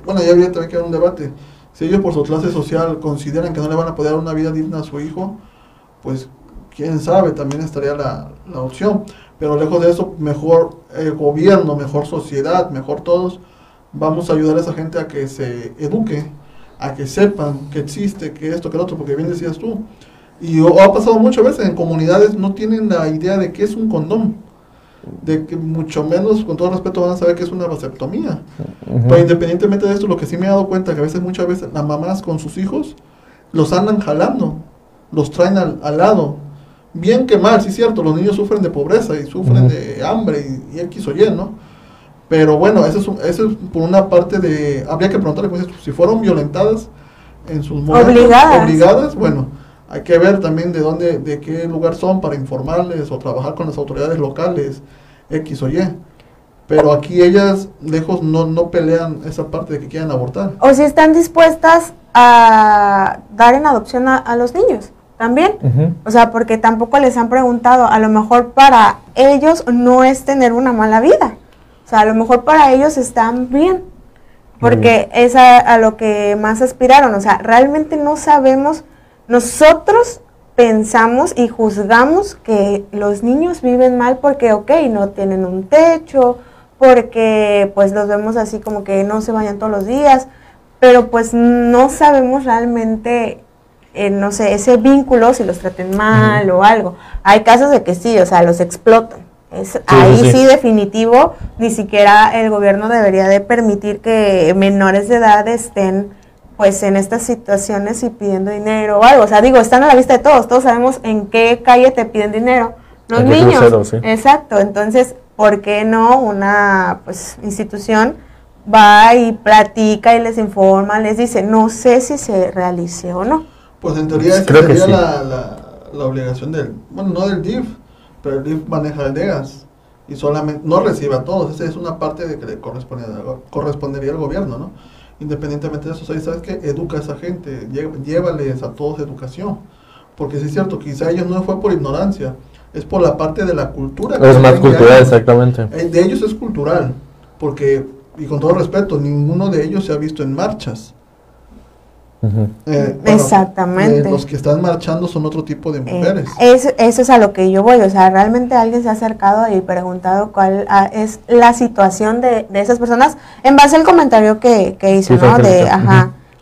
bueno, ya habría también que haber un debate. Si ellos por su clase social consideran que no le van a poder dar una vida digna a su hijo, pues quién sabe, también estaría la, la opción. Pero lejos de eso, mejor el gobierno, mejor sociedad, mejor todos, vamos a ayudar a esa gente a que se eduque, a que sepan que existe, que esto, que lo otro, porque bien decías tú. Y o- ha pasado muchas veces en comunidades no tienen la idea de qué es un condón. De que mucho menos, con todo respeto, van a saber que es una vasectomía. Ujú. Pero independientemente de esto, lo que sí me he dado cuenta que a veces, muchas veces, las mamás con sus hijos los andan jalando, los traen al, al lado. Bien que mal, sí es cierto, los niños sufren de pobreza y sufren Ujú. de hambre y, y X o Y, ¿no? Pero bueno, eso es, un- eso es por una parte de... Habría que preguntarle, pues, si fueron violentadas en sus momentos Obligadas. obligadas, bueno, hay que ver también de dónde, de qué lugar son para informarles o trabajar con las autoridades locales, X o Y. Pero aquí ellas, lejos, no, no pelean esa parte de que quieran abortar. O si están dispuestas a dar en adopción a, a los niños también. O sea, porque tampoco les han preguntado, a lo mejor para ellos no es tener una mala vida. O sea, a lo mejor para ellos están bien. Porque es a, a lo que más aspiraron. O sea, realmente no sabemos, nosotros pensamos y juzgamos que los niños viven mal porque, ok, no tienen un techo, porque pues los vemos así como que no se bañan todos los días, pero pues no sabemos realmente, eh, no sé, ese vínculo, si los traten mal o algo. Hay casos de que sí, o sea, los explotan. Es, ahí sí, definitivo, ni siquiera el gobierno debería de permitir que menores de edad estén pues en estas situaciones y pidiendo dinero o algo. O sea, digo, están a la vista de todos, todos sabemos en qué calle te piden dinero. Los En niños. crucero, sí. Exacto, entonces, ¿por qué no una pues institución va y platica y les informa, les dice, no sé si se realice o no? Pues en teoría Creo que sería sí. la, la, la obligación del, bueno, no del DIF, pero el DIF maneja el DEGAS y solamente, no recibe a todos, esa es una parte de que le corresponde, correspondería al gobierno, ¿no? Independientemente de eso, ¿sabes ¿sabes qué? Educa a esa gente, llévales a todos educación, porque sí es cierto, quizá ellos no fue por ignorancia, es por la parte de la cultura. Es más cultural, exactamente. Eh, De ellos es cultural, porque, y con todo respeto, ninguno de ellos se ha visto en marchas. Eh, Exactamente. eh, los que están marchando son otro tipo de Eh, mujeres. eso, eso es a lo que yo voy, o sea, realmente alguien se ha acercado y preguntado cuál ah, es la situación de, de esas personas en base al comentario que, que hizo, Sí, ¿no? De,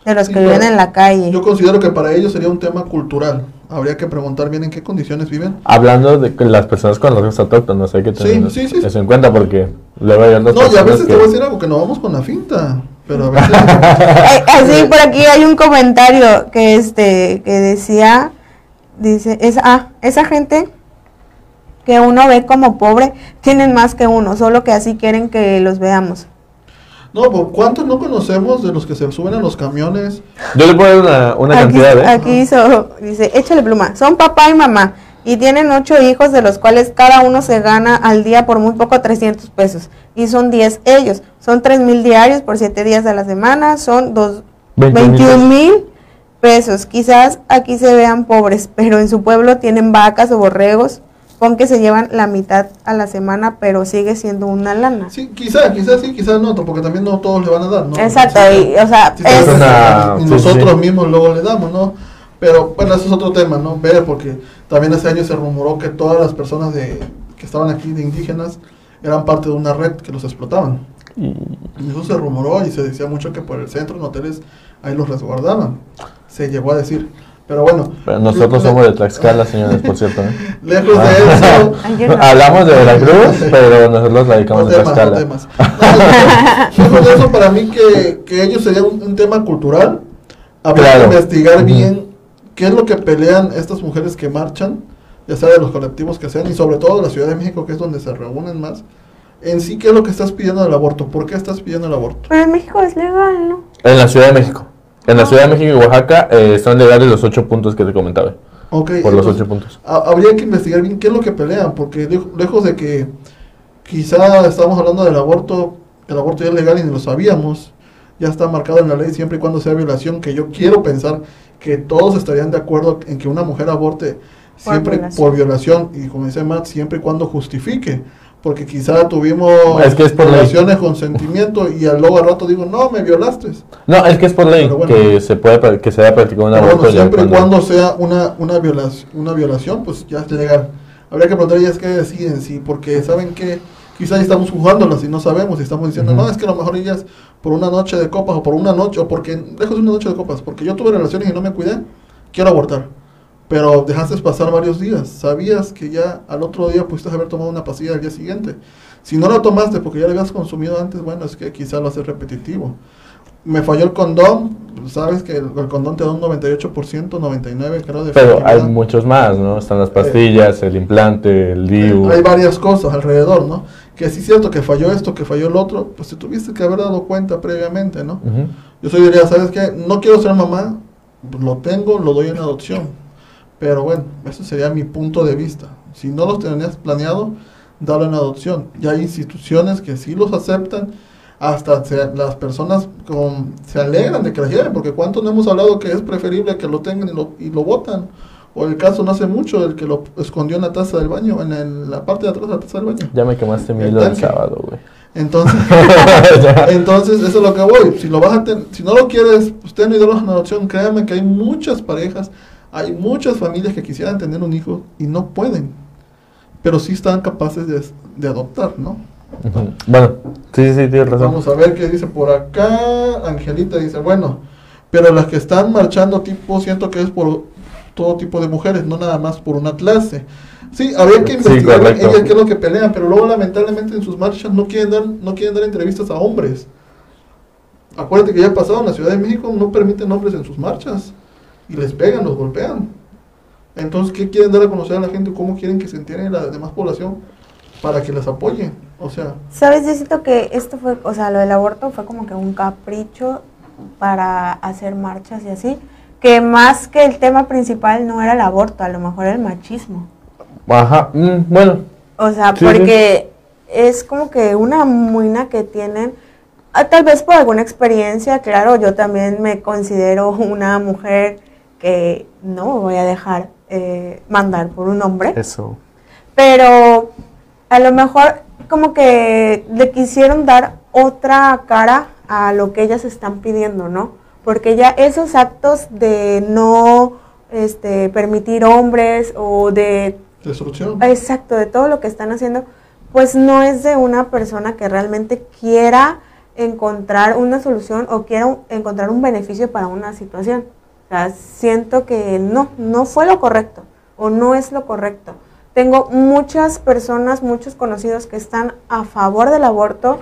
de los Sí, que pero viven en la calle. Yo considero que para ellos sería un tema cultural. Habría que preguntar bien en qué condiciones viven. Hablando de que las personas con rasgos autóctonos, hay que tener Sí, sí, sí. eso en cuenta porque luego hay otras No, y a veces que- te voy a decir algo que nos vamos con la finta. Pero a veces. Eh, así por aquí hay un comentario que este que decía dice es ah, esa gente que uno ve como pobre tienen más que uno, solo que así quieren que los veamos. no, pues, ¿cuántos no conocemos de los que se suben a los camiones? Yo le puedo dar una, una aquí, cantidad, ¿eh? aquí hizo, dice, échale pluma. Son papá y mamá y tienen ocho hijos de los cuales cada uno se gana al día por muy poco 300 pesos. Y son 10 ellos. Son 3 mil diarios por 7 días de la semana. Son dos, 21 mil 21 mil pesos. Quizás aquí se vean pobres, pero en su pueblo tienen vacas o borregos con que se llevan la mitad a la semana, pero sigue siendo una lana. Sí, quizá, quizá sí, quizá no, porque también no todos le van a dar, ¿no? Exacto, Sí, y, o sea, sí, es- sí, una- y sí, nosotros sí. mismos luego le damos, ¿no? Pero bueno, eso es otro tema, ¿no? Ver, porque también hace años se rumoró que todas las personas de, que estaban aquí de indígenas eran parte de una red que los explotaban. Y- Y eso se rumoró y se decía mucho que por el centro en hoteles ahí los resguardaban. Se llegó a decir. Pero bueno. pero nosotros le- somos de Tlaxcala, señores, por cierto. ¿eh? Lejos de eso. Hablamos de Veracruz, pero nosotros radicamos No en Tlaxcala. temas. No, lejos de eso, para mí que, que ellos serían un, un tema cultural. Habría Claro. que investigar bien qué es lo que pelean estas mujeres que marchan, ya sea de los colectivos que sean, y sobre todo de la Ciudad de México, que es donde se reúnen más. En sí, ¿qué es lo que estás pidiendo del aborto? ¿Por qué estás pidiendo el aborto? Pero en México es legal, ¿no? En la Ciudad de México. En la Ah. Ciudad de México y Oaxaca eh, son legales los ocho puntos que te comentaba. Ok, Por los entonces, ocho puntos. ha- habría que investigar bien qué es lo que pelean, porque lej- lejos de que quizá estamos hablando del aborto, el aborto ya es legal y ni lo sabíamos, ya está marcado en la ley siempre y cuando sea violación, que yo quiero pensar que todos estarían de acuerdo en que una mujer aborte Por siempre violación. por violación y como dice Matt, siempre y cuando justifique, porque quizá tuvimos Es que es por ley. relaciones con sentimiento y al luego al rato digo, no, me violaste. No, es que es por ley bueno. que se puede que se haya practicado un Pero aborto bueno, siempre y cuando sea una, una, violación, una violación, pues ya es legal. Habría que preguntar ellas qué deciden, sí, porque saben que quizá ya estamos juzgándolas y no sabemos y estamos diciendo, Ujú. no, es que a lo mejor ellas por una noche de copas o por una noche, o porque, lejos de una noche de copas, porque yo tuve relaciones y no me cuidé, quiero abortar. Pero dejaste pasar varios días, sabías que ya al otro día pudiste haber tomado una pastilla al día siguiente. Si no la tomaste porque ya la habías consumido antes, bueno, es que quizá lo hace repetitivo. Me falló el condón, sabes que el, el condón te da un 98%, 99% creo de Pero hay muchos más, ¿no? Están las pastillas, el implante, el DIU. Hay varias cosas alrededor, ¿no? Que sí es cierto que falló esto, que falló el otro, pues te tuviste que haber dado cuenta previamente, ¿no? Yo soy diría, ¿sabes qué? No quiero ser mamá, lo tengo, lo doy en adopción. Pero bueno, ese sería mi punto de vista. Si no los tenías planeado, darlo en adopción. Y hay instituciones que sí los aceptan, hasta se- las personas con- se alegran de que las lleven, porque cuántos no hemos hablado que es preferible que lo tengan y lo, y lo botan. O el caso no hace mucho, el que lo escondió en la taza del baño, en la parte de atrás de la taza del baño. Ya me quemaste mi El hilo del sábado, güey. Entonces, entonces eso es lo que voy. Si lo vas a ten- si no lo quieres, usted no en adopción, créanme que hay muchas parejas, hay muchas familias que quisieran tener un hijo y no pueden. Pero sí están capaces de, de adoptar, ¿no? Bueno, sí, sí, tienes razón. Vamos a ver qué dice por acá. Angelita dice, bueno, pero las que están marchando tipo, siento que es por todo tipo de mujeres, no nada más por una clase. Sí, habría que Sí, investigar correcto. ellas qué es lo que pelean, pero luego lamentablemente en sus marchas no quieren dar, no quieren dar entrevistas a hombres. Acuérdate que ya ha pasado en la Ciudad de México, no permiten hombres en sus marchas y les pegan, los golpean. Entonces, ¿qué quieren dar a conocer a la gente? ¿Cómo quieren que se entere la demás población para que les apoye? O sea, ¿Sabes? Yo siento que esto fue, o sea, lo del aborto fue como que un capricho para hacer marchas y así, que más que el tema principal no era el aborto, a lo mejor el machismo. Ajá, mm, bueno, O sea, Sí, porque es como que una muina que tienen, ah, tal vez por alguna experiencia, claro, yo también me considero una mujer que no me voy a dejar eh, mandar por un hombre, eso. pero a lo mejor como que le quisieron dar otra cara a lo que ellas están pidiendo, ¿no? Porque ya esos actos de no este, permitir hombres o de destrucción. Exacto, de todo lo que están haciendo, pues no es de una persona que realmente quiera encontrar una solución o quiera encontrar un beneficio para una situación. O sea, siento que no, no fue lo correcto o no es lo correcto. Tengo muchas personas, muchos conocidos que están a favor del aborto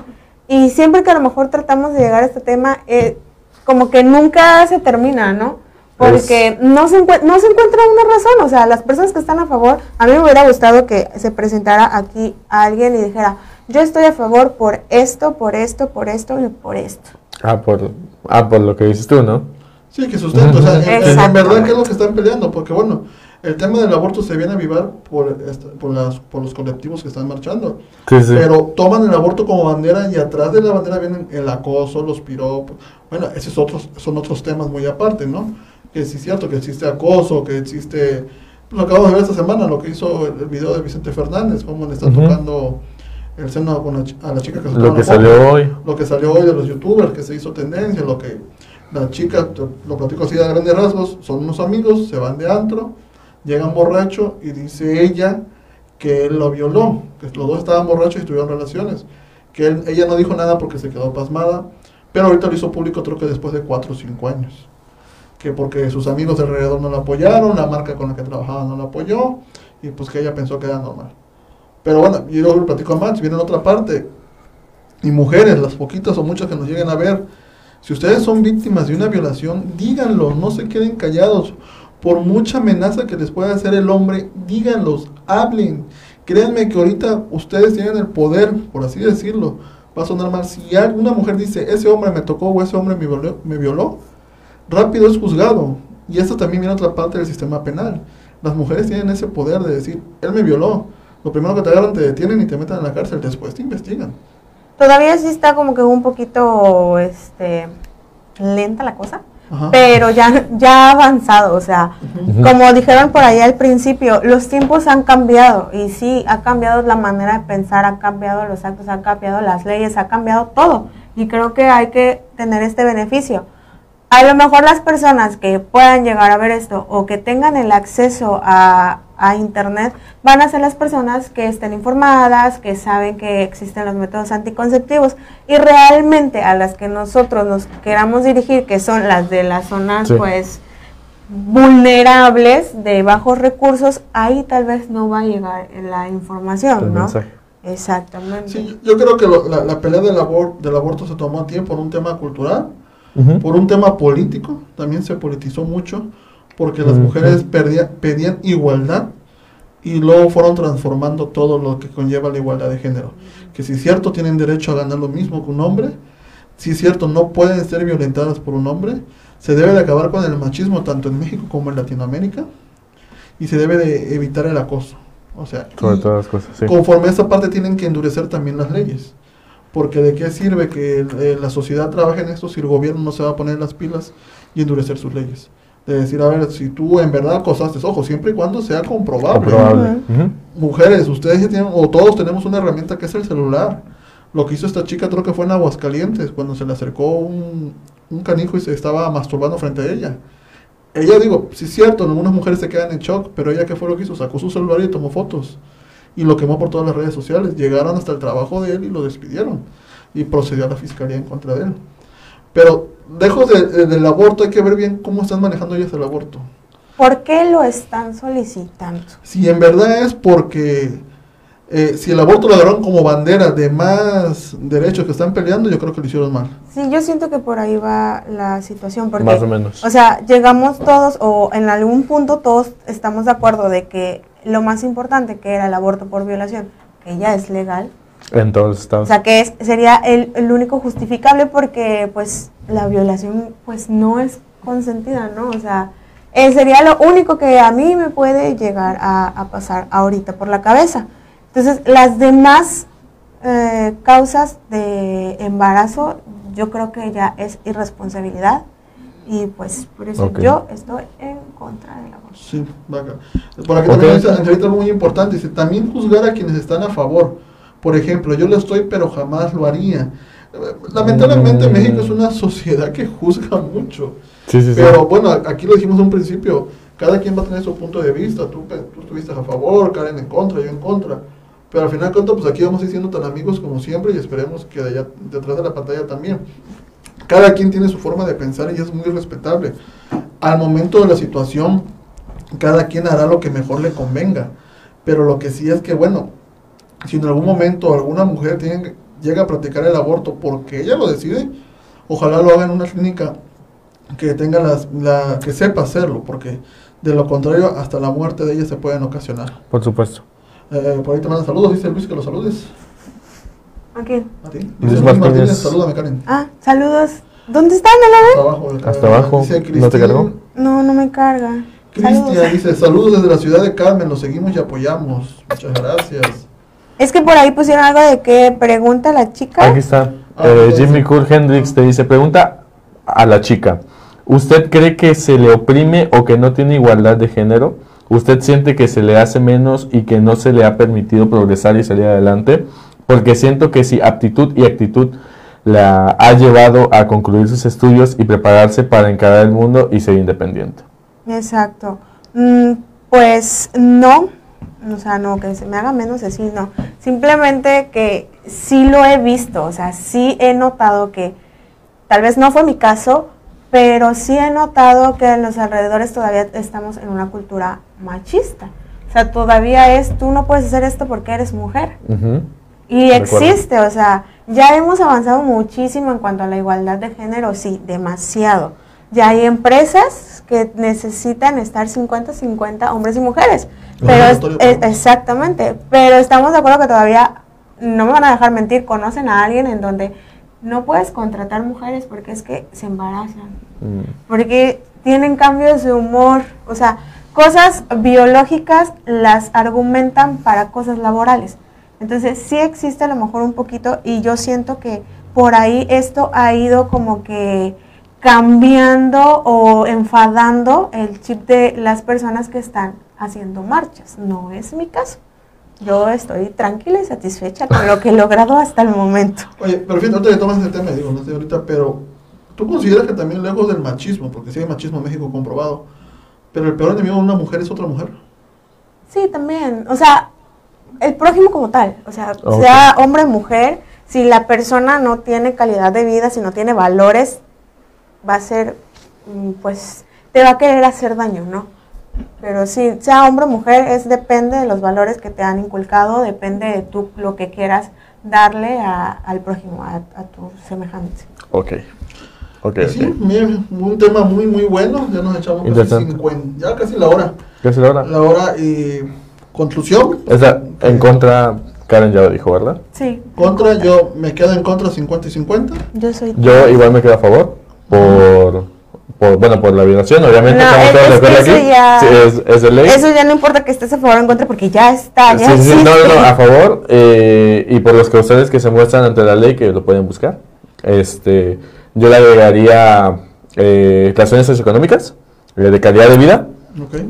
y siempre que a lo mejor tratamos de llegar a este tema, eh, como que nunca se termina, ¿no? Porque no se, no se encuentra una razón, o sea, las personas que están a favor, a mí me hubiera gustado que se presentara aquí alguien y dijera, yo estoy a favor por esto, por esto, por esto y por esto. Ah, por, ah, por lo que dices tú, ¿no? Sí, que sustento. O sea, en- en, verdad. ¿qué es lo que están peleando? Porque, bueno, el tema del aborto se viene a avivar por, por, las, por los colectivos que están marchando. Sí, sí. Pero toman el aborto como bandera y atrás de la bandera vienen el acoso, los piropos. Bueno, esos otros, son otros temas muy aparte, ¿no? Que sí es cierto que existe acoso, que existe... Lo acabamos de ver esta semana, lo que hizo el, el video de Vicente Fernández, cómo le está Ujú. tocando el seno con la chi- a la chica que se Lo que salió hoy. lo que salió hoy de los youtubers, que se hizo tendencia, lo que la chica, lo platico así a grandes rasgos, son unos amigos, se van de antro, llegan borrachos y dice ella que él lo violó, que los dos estaban borrachos y tuvieron relaciones, que ella no dijo nada porque se quedó pasmada, pero ahorita lo hizo público creo que después de 4 o 5 años, que porque sus amigos de alrededor no la apoyaron, la marca con la que trabajaba no la apoyó, y pues que ella pensó que era normal. Pero bueno, yo lo platico más, viene en otra parte, y mujeres, las poquitas o muchas que nos lleguen a ver, si ustedes son víctimas de una violación, díganlo, no se queden callados. Por mucha amenaza que les pueda hacer el hombre, díganlos, hablen. Créanme que ahorita ustedes tienen el poder, por así decirlo. Va a sonar mal. Si alguna mujer dice, ese hombre me tocó o ese hombre me violó, me violó rápido es juzgado. Y esto también viene otra parte del sistema penal. Las mujeres tienen ese poder de decir, él me violó. Lo primero que te agarran, te detienen y te meten en la cárcel. Después te investigan. Todavía sí está como que un poquito este, lenta la cosa, Ajá. pero ya, ya ha avanzado, o sea, como dijeron por ahí al principio, los tiempos han cambiado y sí, ha cambiado la manera de pensar, ha cambiado los actos, ha cambiado las leyes, ha cambiado todo y creo que hay que tener este beneficio. A lo mejor las personas que puedan llegar a ver esto o que tengan el acceso a, a Internet van a ser las personas que estén informadas, que saben que existen los métodos anticonceptivos y realmente a las que nosotros nos queramos dirigir, que son las de las zonas Sí. pues vulnerables de bajos recursos, ahí tal vez no va a llegar la información, El ¿no? mensaje. Exactamente. Sí, yo creo que lo- la, la pelea del, abor- del aborto se tomó a tiempo por un tema cultural, Por un tema político, también se politizó mucho, porque las mujeres perdía- pedían igualdad y luego fueron transformando todo lo que conlleva la igualdad de género. Que si es cierto tienen derecho a ganar lo mismo que un hombre, si es cierto no pueden ser violentadas por un hombre, se debe de acabar con el machismo tanto en México como en Latinoamérica y se debe de evitar el acoso. O sea, Sobre todas las cosas, sí. Conforme a esa parte tienen que endurecer también las leyes. Porque de qué sirve que eh, la sociedad trabaje en esto si el gobierno no se va a poner las pilas y endurecer sus leyes. De decir, a ver, si tú en verdad acosaste, ojo, siempre y cuando sea comprobable. Mujeres, ustedes ya tienen, o todos tenemos una herramienta que es el celular. Lo que hizo esta chica creo que fue en Aguascalientes, cuando se le acercó un, un canijo y se estaba masturbando frente a ella. Ella, digo, sí es cierto, algunas mujeres se quedan en shock, pero ella qué fue lo que hizo, sacó su celular y tomó fotos. Y lo quemó por todas las redes sociales. Llegaron hasta el trabajo de él y lo despidieron. Y procedió a la fiscalía en contra de él. Pero lejos de- de- del aborto, hay que ver bien cómo están manejando ellas el aborto. ¿Por qué lo están solicitando? Si en verdad es porque eh, si el aborto lo agarraron como bandera de más derechos que están peleando, yo creo que lo hicieron mal. Sí, yo siento que por ahí va la situación. Porque, Más o menos. O sea, llegamos todos, o en algún punto todos estamos de acuerdo de que lo más importante que era el aborto por violación, que ya es legal, En todos los o estados. sea, que es, sería el, el único justificable porque pues la violación pues no es consentida, ¿no? O sea, eh, sería lo único que a mí me puede llegar a, a pasar ahorita por la cabeza. Entonces, las demás eh, causas de embarazo, yo creo que ya es irresponsabilidad y pues por eso yo estoy en contra del aborto. Sí, vaca. Por aquí Ok. también dice algo muy importante, dice, también juzgar a quienes están a favor. Por ejemplo, yo lo estoy, pero jamás lo haría. Lamentablemente Mm. México es una sociedad que juzga mucho. Sí, sí, sí. Pero bueno, aquí lo dijimos en un principio, cada quien va a tener su punto de vista, tú, pe- tú estuviste a favor, Karen en contra, yo en contra, pero al final de cuentas, pues aquí vamos a ir siendo tan amigos como siempre y esperemos que de allá, detrás de la pantalla también. Cada quien tiene su forma de pensar y es muy respetable. Al momento de la situación, cada quien hará lo que mejor le convenga, pero lo que sí es que, bueno, si en algún momento alguna mujer tiene- llega a practicar el aborto porque ella lo decide, ojalá lo haga en una clínica que tenga las, la, que sepa hacerlo, porque de lo contrario hasta la muerte de ella se pueden ocasionar. Por supuesto. Eh, por ahí te mandan saludos, dice Luis que los saludes. ¿A quién? A ti. Luis Martínez. Martínez, salúdame Karen. Ah, saludos. ¿Dónde están, Alan? Hasta abajo. Hasta abajo. Dice ¿No te cargó? No, no me carga. Cristian dice, saludos desde la ciudad de Carmen, los seguimos y apoyamos. Muchas gracias. Es que por ahí pusieron algo de que pregunta la chica. Aquí está. Ah, Eh, Jimmy sí. Cool Hendrix te dice, pregunta a la chica, ¿usted cree que se le oprime o que no tiene igualdad de género? ¿Usted siente que se le hace menos y que no se le ha permitido progresar y salir adelante? Porque siento que si aptitud y actitud la ha llevado a concluir sus estudios y prepararse para encarar el mundo y ser independiente. Exacto. Mm, pues no, o sea, no, que se me haga menos así, no. Simplemente que sí lo he visto, o sea, sí he notado que, tal vez no fue mi caso, pero sí he notado que en los alrededores todavía estamos en una cultura machista. O sea, todavía es, tú no puedes hacer esto porque eres mujer. Ujú. Y existe, o sea, ya hemos avanzado muchísimo en cuanto a la igualdad de género, sí, demasiado. Ya hay empresas que necesitan estar 50-50 hombres y mujeres. Lo Pero es- es- exactamente, pero estamos de acuerdo que todavía, no me van a dejar mentir, conocen a alguien en donde no puedes contratar mujeres porque es que se embarazan Mm. porque tienen cambios de humor, o sea, cosas biológicas las argumentan para cosas laborales. Entonces sí existe a lo mejor un poquito y yo siento que por ahí esto ha ido como que cambiando o enfadando el chip de las personas que están haciendo marchas. No es mi caso. Yo estoy tranquila y satisfecha con lo que he logrado hasta el momento. Oye, pero fíjate, ahorita que tomas ese tema, digo, no sé ahorita, pero tú consideras que también lejos del machismo, porque sí hay machismo en México comprobado, pero el peor enemigo de una mujer es otra mujer. Sí, también. O sea, el prójimo como tal. O sea, sea hombre o mujer, si la persona no tiene calidad de vida, si no tiene valores, va a ser, mm, pues, te va a querer hacer daño, ¿no? Pero sí, sea hombre o mujer, es depende de los valores que te han inculcado, depende de tú lo que quieras darle a- al prójimo, a, a tu semejante. Ok. Ok, Y sí, ok. bien, un tema muy, muy bueno, ya nos echamos casi Interesante. 50, ya casi la hora. ¿Qué es la hora? La hora y conclusión. Esa, en contra, Karen ya lo dijo, ¿verdad? Sí. Contra, yo me quedo en contra 50 y 50. Yo soy... Yo igual me quedo a favor por, por bueno, por la violación, obviamente. No, estamos es- todos de acuerdo eso aquí. ya- Sí, es, es de ley. Eso ya no importa que estés a favor o en contra, porque ya está, ya Sí, sí, sí, no, no, no, a favor. eh, y por los causales que se muestran ante la ley, que lo pueden buscar. Este, yo le agregaría eh, relaciones socioeconómicas, eh, de calidad de vida.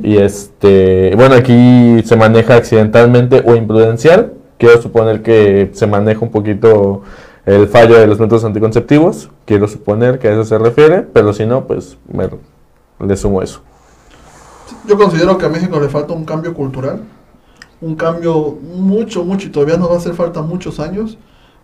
Y este, bueno, aquí se maneja accidentalmente o imprudencial. Quiero suponer que se maneja un poquito el fallo de los métodos anticonceptivos. Quiero suponer que a eso se refiere, pero si no, pues me, le sumo eso. Yo considero que a México le falta un cambio cultural, un cambio mucho, mucho, y todavía nos va a hacer falta muchos años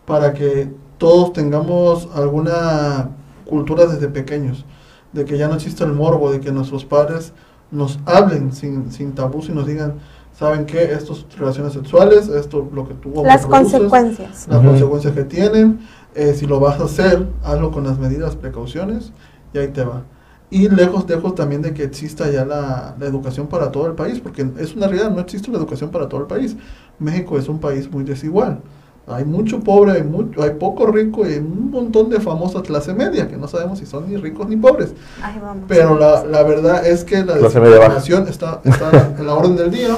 para que todos tengamos alguna cultura desde pequeños, de que ya no exista el morbo, de que nuestros padres nos hablen sin, sin tabús y nos digan, ¿saben qué? Estas relaciones sexuales, esto lo que tú Las reproduces, consecuencias. las Ujú. consecuencias que tienen, eh, si lo vas a hacer, hazlo con las medidas, precauciones, y ahí te va. Y lejos, lejos también de que exista ya la, la educación para todo el país, porque es una realidad, no existe la educación para todo el país. México es un país muy desigual. Hay mucho pobre, hay, mucho, hay poco rico y hay un montón de famosa clase media, que no sabemos si son ni ricos ni pobres. Vamos. Pero la, la verdad es que la discriminación está, está en la orden del día.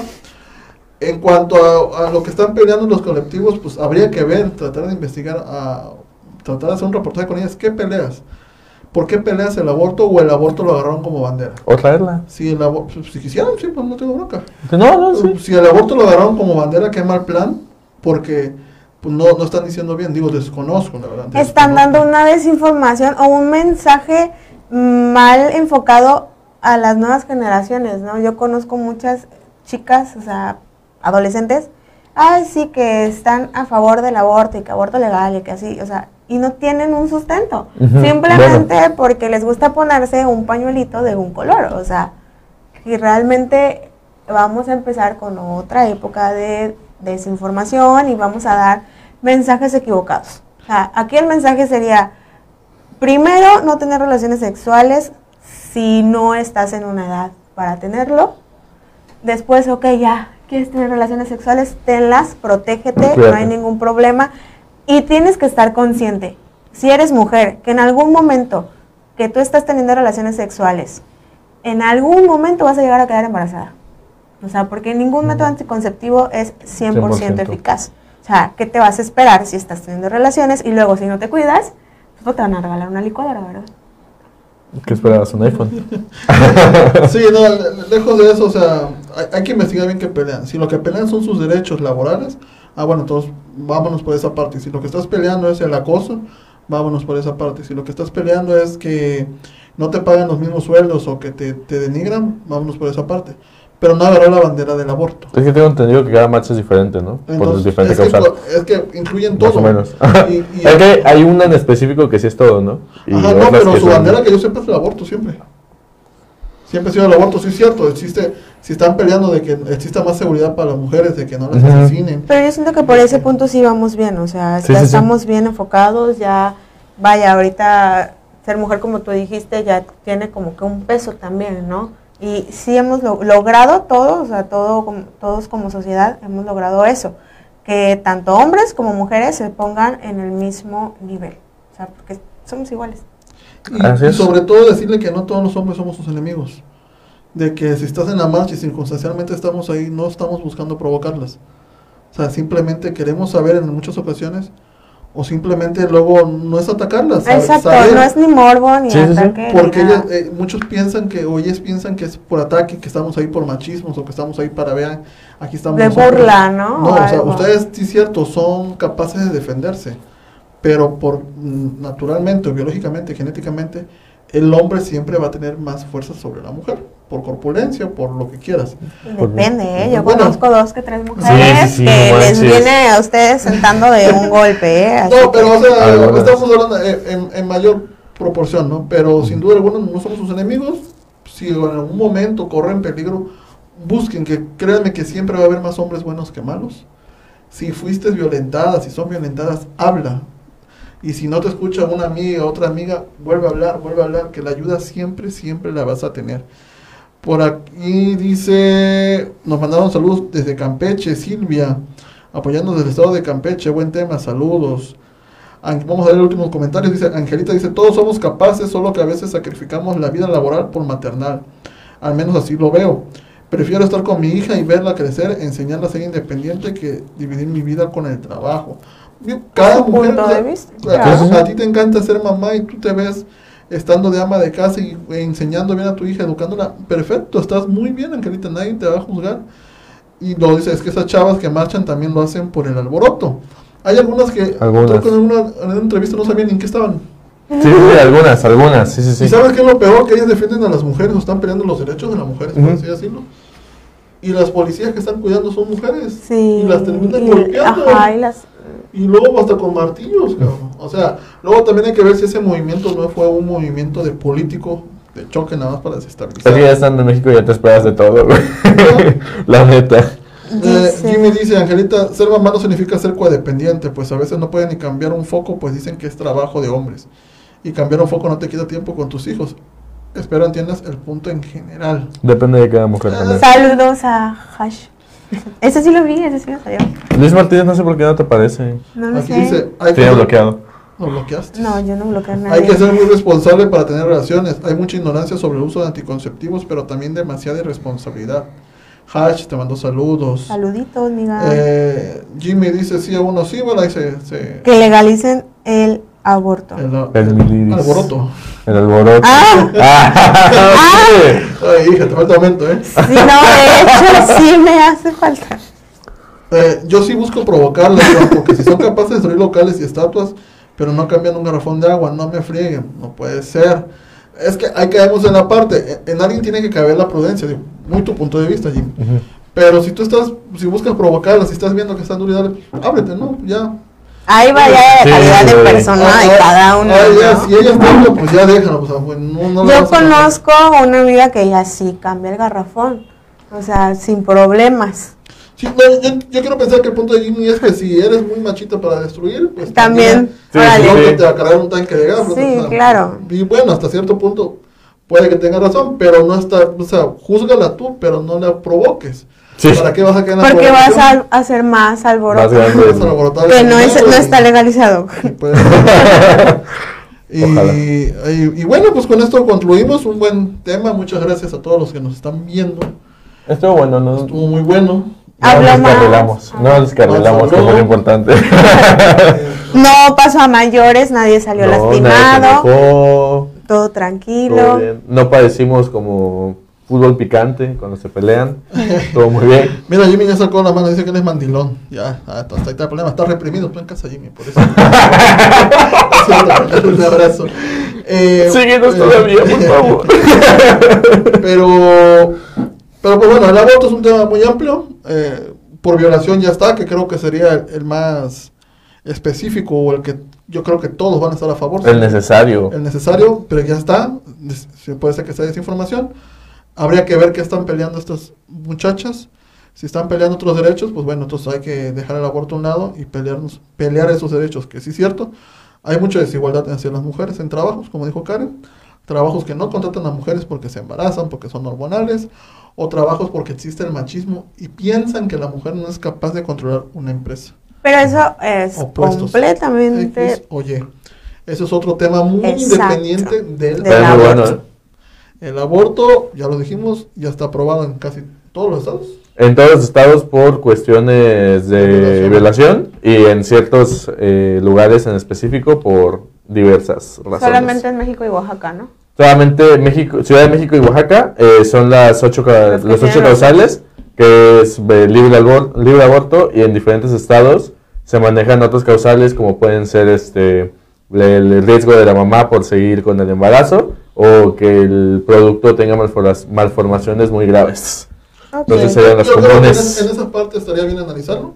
En cuanto a, a lo que están peleando los colectivos, pues habría que ver, tratar de investigar, a, tratar de hacer un reportaje con ellas. ¿Qué peleas? ¿Por qué peleas el aborto o el aborto lo agarraron como bandera? O traerla. Si, el si quisieran, sí, pues no tengo bronca. No, no, sí. Si el aborto lo agarraron como bandera, qué mal plan, porque pues, no, no están diciendo bien, digo, desconozco, la verdad. Están dando una desinformación o un mensaje mal enfocado a las nuevas generaciones, ¿no? Yo conozco muchas chicas, o sea, adolescentes, ay, sí, que están a favor del aborto y que aborto legal y que así, o sea, y no tienen un sustento, simplemente porque les gusta ponerse un pañuelito de un color, o sea, y realmente vamos a empezar con otra época de desinformación y vamos a dar mensajes equivocados. O sea, aquí el mensaje sería, primero, no tener relaciones sexuales si no estás en una edad para tenerlo. Después, ok, ya, quieres tener relaciones sexuales, tenlas, protégete, no hay ningún problema. Y tienes que estar consciente, si eres mujer, que en algún momento que tú estás teniendo relaciones sexuales, en algún momento vas a llegar a quedar embarazada. O sea, porque ningún método anticonceptivo es 100%, 100%. eficaz. O sea, ¿qué te vas a esperar si estás teniendo relaciones y luego si no te cuidas, pues te van a regalar una licuadora, ¿verdad? ¿Qué esperabas? ¿Un iPhone? Sí, no, le- lejos de eso, o sea, hay, hay que investigar bien qué pelean. Si lo que pelean son sus derechos laborales, ah, bueno, entonces vámonos por esa parte. Si lo que estás peleando es el acoso, vámonos por esa parte. Si lo que estás peleando es que no te pagan los mismos sueldos o que te, te denigran, vámonos por esa parte. Pero no agarrar la bandera del aborto. Es que tengo entendido que cada marcha es diferente, ¿no? Por diferente es, que, causal. es que incluyen todo. Más o menos. Y- y- es que hay una en específico que sí es todo, ¿no? Y Ajá, no, pero su son- bandera que yo sepa es el aborto siempre. Siempre ha sido el aborto, sí es cierto. Existe, si están peleando de que exista más seguridad para las mujeres, de que no las Ujú. asesinen. Pero yo siento que por ese punto sí vamos bien, o sea, Sí, ya sí, sí. estamos bien enfocados, ya, vaya, ahorita ser mujer como tú dijiste ya tiene como que un peso también, ¿no? Y sí hemos lo- logrado todo, o sea, todo, como- todos como sociedad hemos logrado eso, que tanto hombres como mujeres se pongan en el mismo nivel, o sea, porque somos iguales. Y, y sobre todo decirle que no todos los hombres somos sus enemigos. De que si estás en la marcha y circunstancialmente estamos ahí, no estamos buscando provocarlas. O sea, simplemente queremos saber en muchas ocasiones o simplemente luego no es atacarlas. sabe- Exacto, saber- no es ni morbo ni Sí, sí, sí. ataque. ni porque ellas, eh, muchos piensan que, o ellas piensan que es por ataque, que estamos ahí por machismos, o que estamos ahí para vean, aquí estamos. De nosotros. burla, ¿no? No, O o sea, ustedes, sí es cierto, son capaces de defenderse, pero por mm, naturalmente, o biológicamente, genéticamente, el hombre siempre va a tener más fuerza sobre la mujer, por corpulencia, por lo que quieras. Depende, ¿eh? Yo Bueno. conozco dos que tres mujeres sí, sí, que no les viene a ustedes sentando de un golpe, ¿eh? No, pero o sea, Algunas. estamos hablando eh, en, en mayor proporción, ¿no? Pero sin duda alguna no somos sus enemigos. Si en algún momento corren peligro, busquen que créanme que siempre va a haber más hombres buenos que malos. Si fuiste violentada, si son violentadas, habla. Y si no te escucha una amiga, otra amiga, vuelve a hablar, vuelve a hablar, que la ayuda siempre, siempre la vas a tener. Por aquí dice, nos mandaron saludos desde Campeche, Silvia, apoyando desde el estado de Campeche, buen tema, saludos. Vamos a ver el último comentario, dice Angelita, dice, todos somos capaces, solo que a veces sacrificamos la vida laboral por maternal. Al menos así lo veo. Prefiero estar con mi hija y verla crecer, enseñarla a ser independiente que dividir mi vida con el trabajo. Cada mujer, punto de vista, a ti te encanta ser mamá y tú te ves estando de ama de casa y enseñando bien a tu hija, educándola. Perfecto, estás muy bien, Angelita, nadie te va a juzgar. Y lo dice, es que esas chavas que marchan también lo hacen por el alboroto. Hay algunas que Algunas. creo que en una, en una entrevista no sabían ni en qué estaban. Sí, sí, algunas, algunas, sí, sí, sí. ¿Y sabes qué es lo peor? Que ellas defienden a las mujeres o están peleando los derechos de las mujeres, por Ujú. así decirlo. Y las policías que están cuidando son mujeres. Sí. Y las terminan y- golpeando. Ajá, y las... Y luego hasta con martillos, cabrón. O sea, luego también hay que ver si ese movimiento no fue un movimiento de político de choque nada más para desestabilizar. Es que ya estando en México ya te esperas de todo, güey. La neta. Eh, Dice- Jimmy dice, Angelita, ser mamá no significa ser codependiente, pues a veces no pueden ni cambiar un foco, pues dicen que es trabajo de hombres. Y cambiar un foco no te quita tiempo con tus hijos. Espero entiendas el punto en general. Depende de cada mujer también. Saludos a Hash. Ese sí lo vi, ese sí lo salió. Luis Martínez, no sé por qué no te aparece. No lo Aquí sé. dice, hay Tiene que, bloqueado. ¿Lo bloqueaste? No, yo no bloqueo a nadie. Hay que ser muy responsable para tener relaciones. Hay mucha ignorancia sobre el uso de anticonceptivos, pero también demasiada irresponsabilidad. Hash, te mando saludos. Saluditos, miga. Eh, Jimmy dice sí a uno, sí, bueno, ahí se... se Que legalicen el aborto. el, El miliris. alboroto. El alboroto. Ah. Ah, sí. Ay, hija, te falta aumento, ¿eh? Sí, no, de hecho sí me hace falta. Eh, yo sí busco provocarlas, ¿no? porque si son capaces de destruir locales y estatuas, pero no cambian un garrafón de agua, no me frieguen, no puede ser. Es que ahí caemos en la parte, en, en alguien tiene que caber la prudencia, digo, muy tu punto de vista, Jim. Ujú. Pero si tú estás, si buscas provocarlas, si estás viendo que están duras, dale, ábrete, ¿no? Ya. Ahí va ya Sí, de calidad de persona de cada uno. ya, ¿no? Si ellas no, pues ya déjalo, pues, no, no Yo conozco a una amiga que ella sí cambia el garrafón. O sea, sin problemas. Sí, no, yo, yo quiero pensar que el punto de Jimmy es que si eres muy machito para destruir, pues También, Sí, no sí. que te va a cargar un tanque de gas. Sí, O sea, claro. Y bueno, hasta cierto punto puede que tenga razón, pero no está, o sea, júzgala tú, pero no la provoques. Sí. ¿Para qué vas a la Porque vas a hacer más alboroto. Que no, es, no está legalizado. y pues- y, Ojalá. y- y bueno, pues con esto concluimos. Un buen tema. Muchas gracias a todos los que nos están viendo. Estuvo bueno, ¿no? Estuvo muy bueno. No descarrilamos, no descarrilamos, que fue lo importante. No pasó a mayores, nadie salió No, nadie se lastimado. Todo tranquilo. bien. No padecimos como fútbol picante cuando se pelean. Todo muy bien. Mira, Jimmy ya sacó la mano, dice que él es mandilón. Ya, ah, entonces ahí está el problema. Está reprimido tú en casa, Jimmy, por eso. Un abrazo. Eh, Síguenos eh, todavía, por favor. Pero, pero pues bueno, el aborto es un tema muy amplio. eh, por violación ya está, que creo que sería el, el más específico o el que yo creo que todos van a estar a favor. El necesario. El necesario, pero ya está. Puede ser que sea desinformación. Habría que ver qué están peleando estas muchachas. Si están peleando otros derechos, pues bueno, entonces hay que dejar el aborto a un lado y pelearnos, pelear esos derechos, que sí es cierto. Hay mucha desigualdad hacia las mujeres en trabajos, como dijo Karen. Trabajos que no contratan a mujeres porque se embarazan, porque son hormonales, o trabajos porque existe el machismo y piensan que la mujer no es capaz de controlar una empresa. Pero eso es Opuestos. completamente. X, oye, eso es otro tema muy Exacto. independiente del Pero muy bueno, aborto. ¿eh? El aborto, ya lo dijimos, ya está aprobado en casi todos los estados. En todos los estados por cuestiones de Violación. violación y en ciertos eh, lugares en específico por diversas razones. Solamente en México y Oaxaca, ¿no? Solamente México, Ciudad de México y Oaxaca eh, son las ocho, ca- Los ocho causales, que es eh, libre, abor- libre aborto, y en diferentes estados se manejan otros causales como pueden ser este el, riesgo de la mamá por seguir con el embarazo o que el producto tenga malformaciones muy graves. Entonces serían las Yo creo que en, comunes. es- en esa parte estaría bien analizarlo.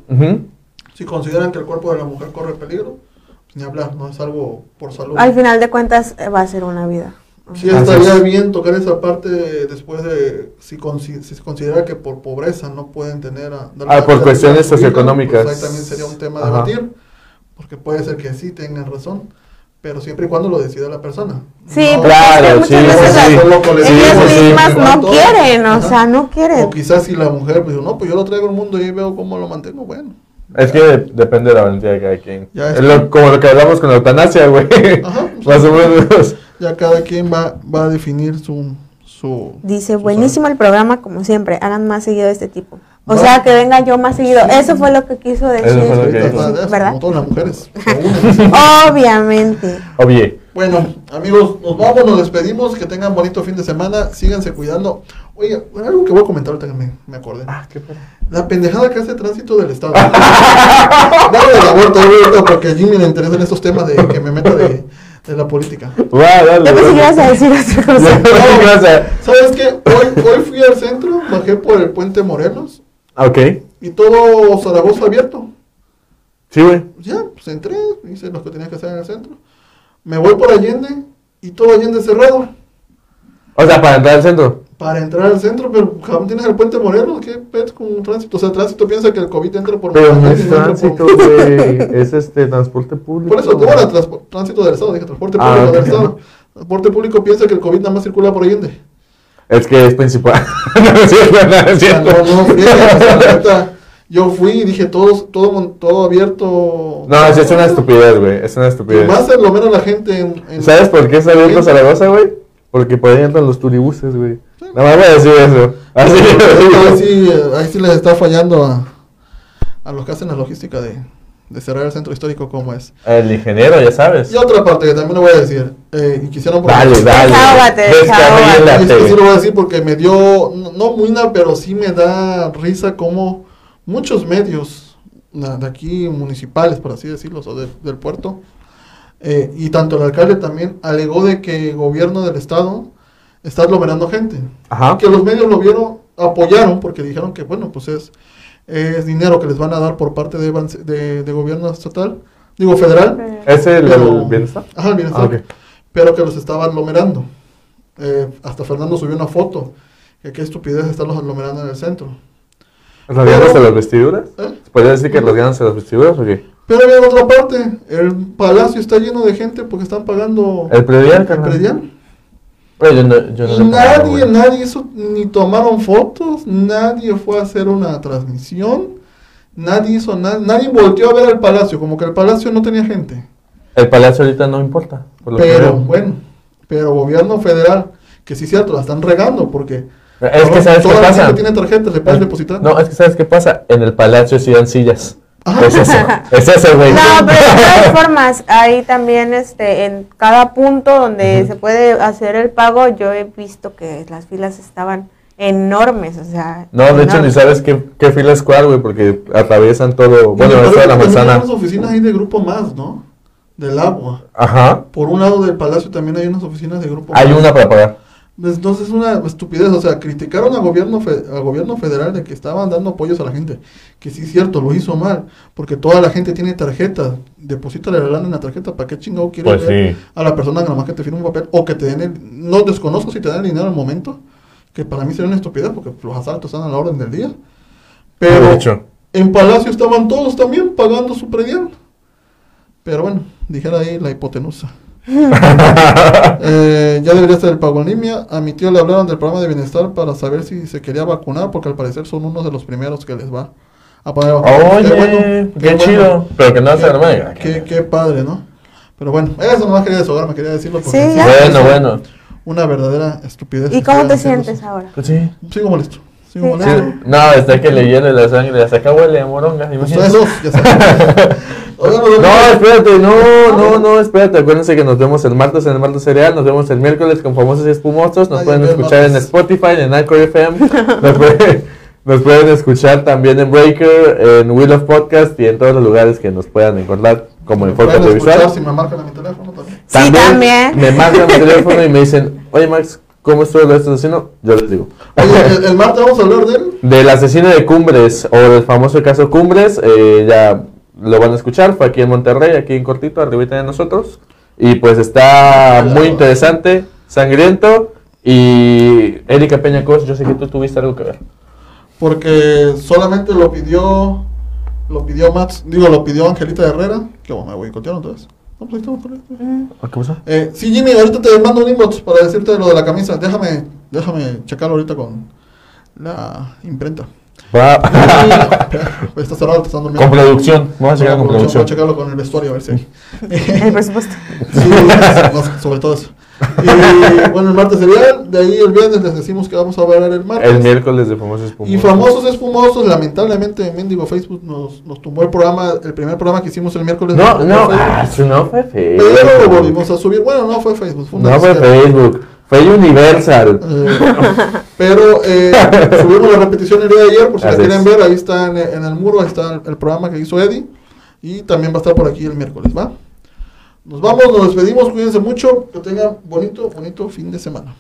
Si consideran que el cuerpo de la mujer corre peligro, pues ni hablar, no es algo por salud. Al final de cuentas eh, va a ser una vida. Sí, estaría es. bien tocar esa parte después de si, consi- si se considera que por pobreza no pueden tener a, dar Ah, por cuestiones hija, socioeconómicas. pues ahí también sería un tema a debatir, porque puede ser que sí tengan razón, pero siempre y cuando lo decida la persona. Sí, No- Claro, muchas sí, veces sí, las- sí. Ellas mismas no quieren, o Ajá. sea, no quieren. O quizás si la mujer pues no, pues yo lo traigo al mundo y veo cómo lo mantengo, bueno. Es que depende de la valentía de cada quien. Ya Es es- lo- como lo que hablamos con la eutanasia, güey. Ajá. Más o menos. Ya cada quien va, va a definir su... su Dice, su buenísimo el programa, como siempre, hagan más seguido de este tipo. O Va. sea, que venga yo más seguido. Sí. Eso fue lo que quiso decir. Eso fue lo que eso, ¿Verdad? Como todas las mujeres. Obviamente. Obvie. Bueno, amigos, nos vamos, nos despedimos. Que tengan bonito fin de semana. Síganse cuidando. Oiga, algo que voy a comentar ahorita que me, me acordé. Ah, qué. La pendejada que hace tránsito del Estado. Dale del aborto ahorita porque a Jimmy le interesan estos temas de que me meta de, de la política. Va, dale. Yo pensé que dale. ibas a decir otra Ya, cosa. ¿qué ibas a- ¿Sabes qué? Hoy, hoy fui al centro, bajé por el puente Morelos Ok. y todo Zaragoza abierto. Sí, güey. Ya, pues entré, hice lo que tenía que hacer en el centro. Me voy por Allende y todo Allende cerrado. O sea, para entrar al centro. Para entrar al centro, pero cabrón, tienes el puente Morelos, ¿qué pedo con tránsito? O sea, el tránsito piensa que el COVID entra por Pero no es tránsito, por- güey. Es este transporte público. Por eso, transpo- tránsito del Estado, dije transporte Ah, público del Estado. Transporte público piensa que el COVID nada más circula por Allende. Es que es principal. no es cierto, no es O sea, cierto. no, no, friegues, o sea, la neta, yo fui y dije todo, todo, todo abierto. No, sí, es una estupidez, güey. Es una estupidez. más lo menos la gente en, en- ¿Sabes por qué está abierto Zaragoza, güey? Porque por ahí entran los turibuses, güey. Nada más voy a decir eso. Así ahí, sí, ahí sí les está fallando a, a los que hacen la logística de, de cerrar el centro histórico como es. El ingeniero, ya sabes. Y otra parte que también lo voy a decir, eh, y quisieron Dale, dale. Descarrílate. Sí lo voy a decir porque me dio, no, no muina, pero sí me da risa como muchos medios de aquí municipales, por así decirlo, o de- del puerto, eh, y tanto el alcalde también alegó de que el gobierno del estado está aglomerando gente. Ajá. Que los medios lo vieron, apoyaron, porque dijeron que, bueno, pues es, es dinero que les van a dar por parte de, de, de gobierno estatal, digo federal. ¿Es el, Pero- el bienestar? Ajá, el bienestar. Ah. Pero que los estaba aglomerando. Eh, hasta Fernando subió una foto. Que qué estupidez estarlos aglomerando en el centro. ¿Rasgándose las vestiduras? ¿eh? ¿Se podría decir que rasgándose las vestiduras o qué? Pero había otra parte. El palacio está lleno de gente porque están pagando El predial, el predial. Yo no, yo no nadie, nadie hizo, ni tomaron fotos, nadie fue a hacer una transmisión, nadie hizo nada, nadie volteó a ver el palacio, como que el palacio no tenía gente. El palacio ahorita no importa. por lo que Pero bueno, pero gobierno federal, que sí es cierto, la están regando porque Es que sabes qué la pasa. gente tiene tarjetas, le puedes depositar. No, es que sabes qué pasa. En el palacio sí dan sillas. Es eso. Es eso, güey. No, pero de todas formas, ahí también este, en cada punto donde se puede hacer el pago, yo he visto que las filas estaban enormes, o sea. No, de hecho, ni sabes qué, qué fila es cuál, güey, porque atraviesan todo. Bueno, parece de la manzana. unas oficinas ahí de grupo más, ¿no? Del agua. Ajá. Por un lado del palacio también hay unas oficinas de grupo Hay más. una para pagar. Entonces es una estupidez, o sea, criticaron al gobierno, fe- al gobierno federal de que estaban dando apoyos a la gente, que sí es cierto, lo hizo mal, porque toda la gente tiene tarjeta, deposítale la lana en la tarjeta, ¿para qué chingado quieres Pues sí. a la persona que nada más que te firme un papel o que te den el, no desconozco si te dan el dinero al momento, que para mí sería una estupidez porque los asaltos están a la orden del día, pero en Palacio estaban todos también pagando su predial, pero bueno, dijera ahí la hipotenusa. Eh, ya debería ser el pago en línea. A mi tío le hablaron del programa de bienestar para saber si se quería vacunar, porque al parecer son unos de los primeros que les va a poner vacunas. Oye, Qué qué, bueno, qué bueno. chido. Pero que no se arme. Qué, qué padre, ¿no? Pero bueno, eso nomás quería desahogarme, quería decirlo. Porque Sí, Bueno, bueno. Una verdadera estupidez. ¿Y cómo te sientes ahora? Pues sí. Sigo molesto. Sí, Sí, molesto. No, está que le hiele la sangre, hasta acá huele a moronga. Ustedes dos, ya saben. No, espérate, no, no, no, espérate. Acuérdense que nos vemos el martes en el martes cereal, nos vemos el miércoles con famosos y espumosos. Nos Ay, pueden el escuchar en. Spotify, en Anchor FM. Nos pueden, nos pueden escuchar también en Breaker, en Wheel of Podcast y en todos los lugares que nos puedan encontrar, como en escuchar Audiovisual. Si me marcan a mi teléfono también. Sí, también. Me mandan mi teléfono y me dicen, oye Max, ¿cómo estuvo lo de este asesino? Yo les digo. Oye, el, el martes vamos a hablar de él. Del asesino de Cumbres o del famoso caso Cumbres, eh, ya lo van a escuchar, fue aquí en Monterrey, aquí en Cortito, arribita de nosotros. Y pues está muy interesante, sangriento. Y Erika Peña Cos, yo sé que tú tuviste algo que ver. Porque solamente lo pidió. Lo pidió Max. Digo, lo pidió Angelita Herrera. Que bueno, me voy a vez. No, pues ahí estamos, por ahí. Mm, ¿Qué pasó? Eh, sí, Jimmy, ahorita te mando un inbox para decirte lo de la camisa. Déjame, déjame checarlo ahorita con la imprenta. Va. Está cerrado, te están durmiendo. con producción, vamos a checar con Voy a producción. checarlo con el vestuario a ver si hay. El presupuesto. Sí, no, sobre todo eso. Y bueno, el martes sería, de ahí el viernes les decimos que vamos a ver el martes. El miércoles de famosos espumosos. y famosos espumosos, lamentablemente, Mendigo Facebook nos, nos tumbó el programa, el primer programa que hicimos el miércoles. No, no, Facebook. ah, eso no fue pero lo Facebook. volvimos a subir. Bueno, no fue Facebook, fue una No fue. Facebook, fue Universal. Eh, pero eh, subimos la repetición el día de ayer, por si la quieren ver, ahí está en, en el muro, ahí está el, el programa que hizo Eddie. Y también va a estar por aquí el miércoles, ¿va? Nos vamos, nos despedimos, cuídense mucho, que tengan bonito, bonito fin de semana.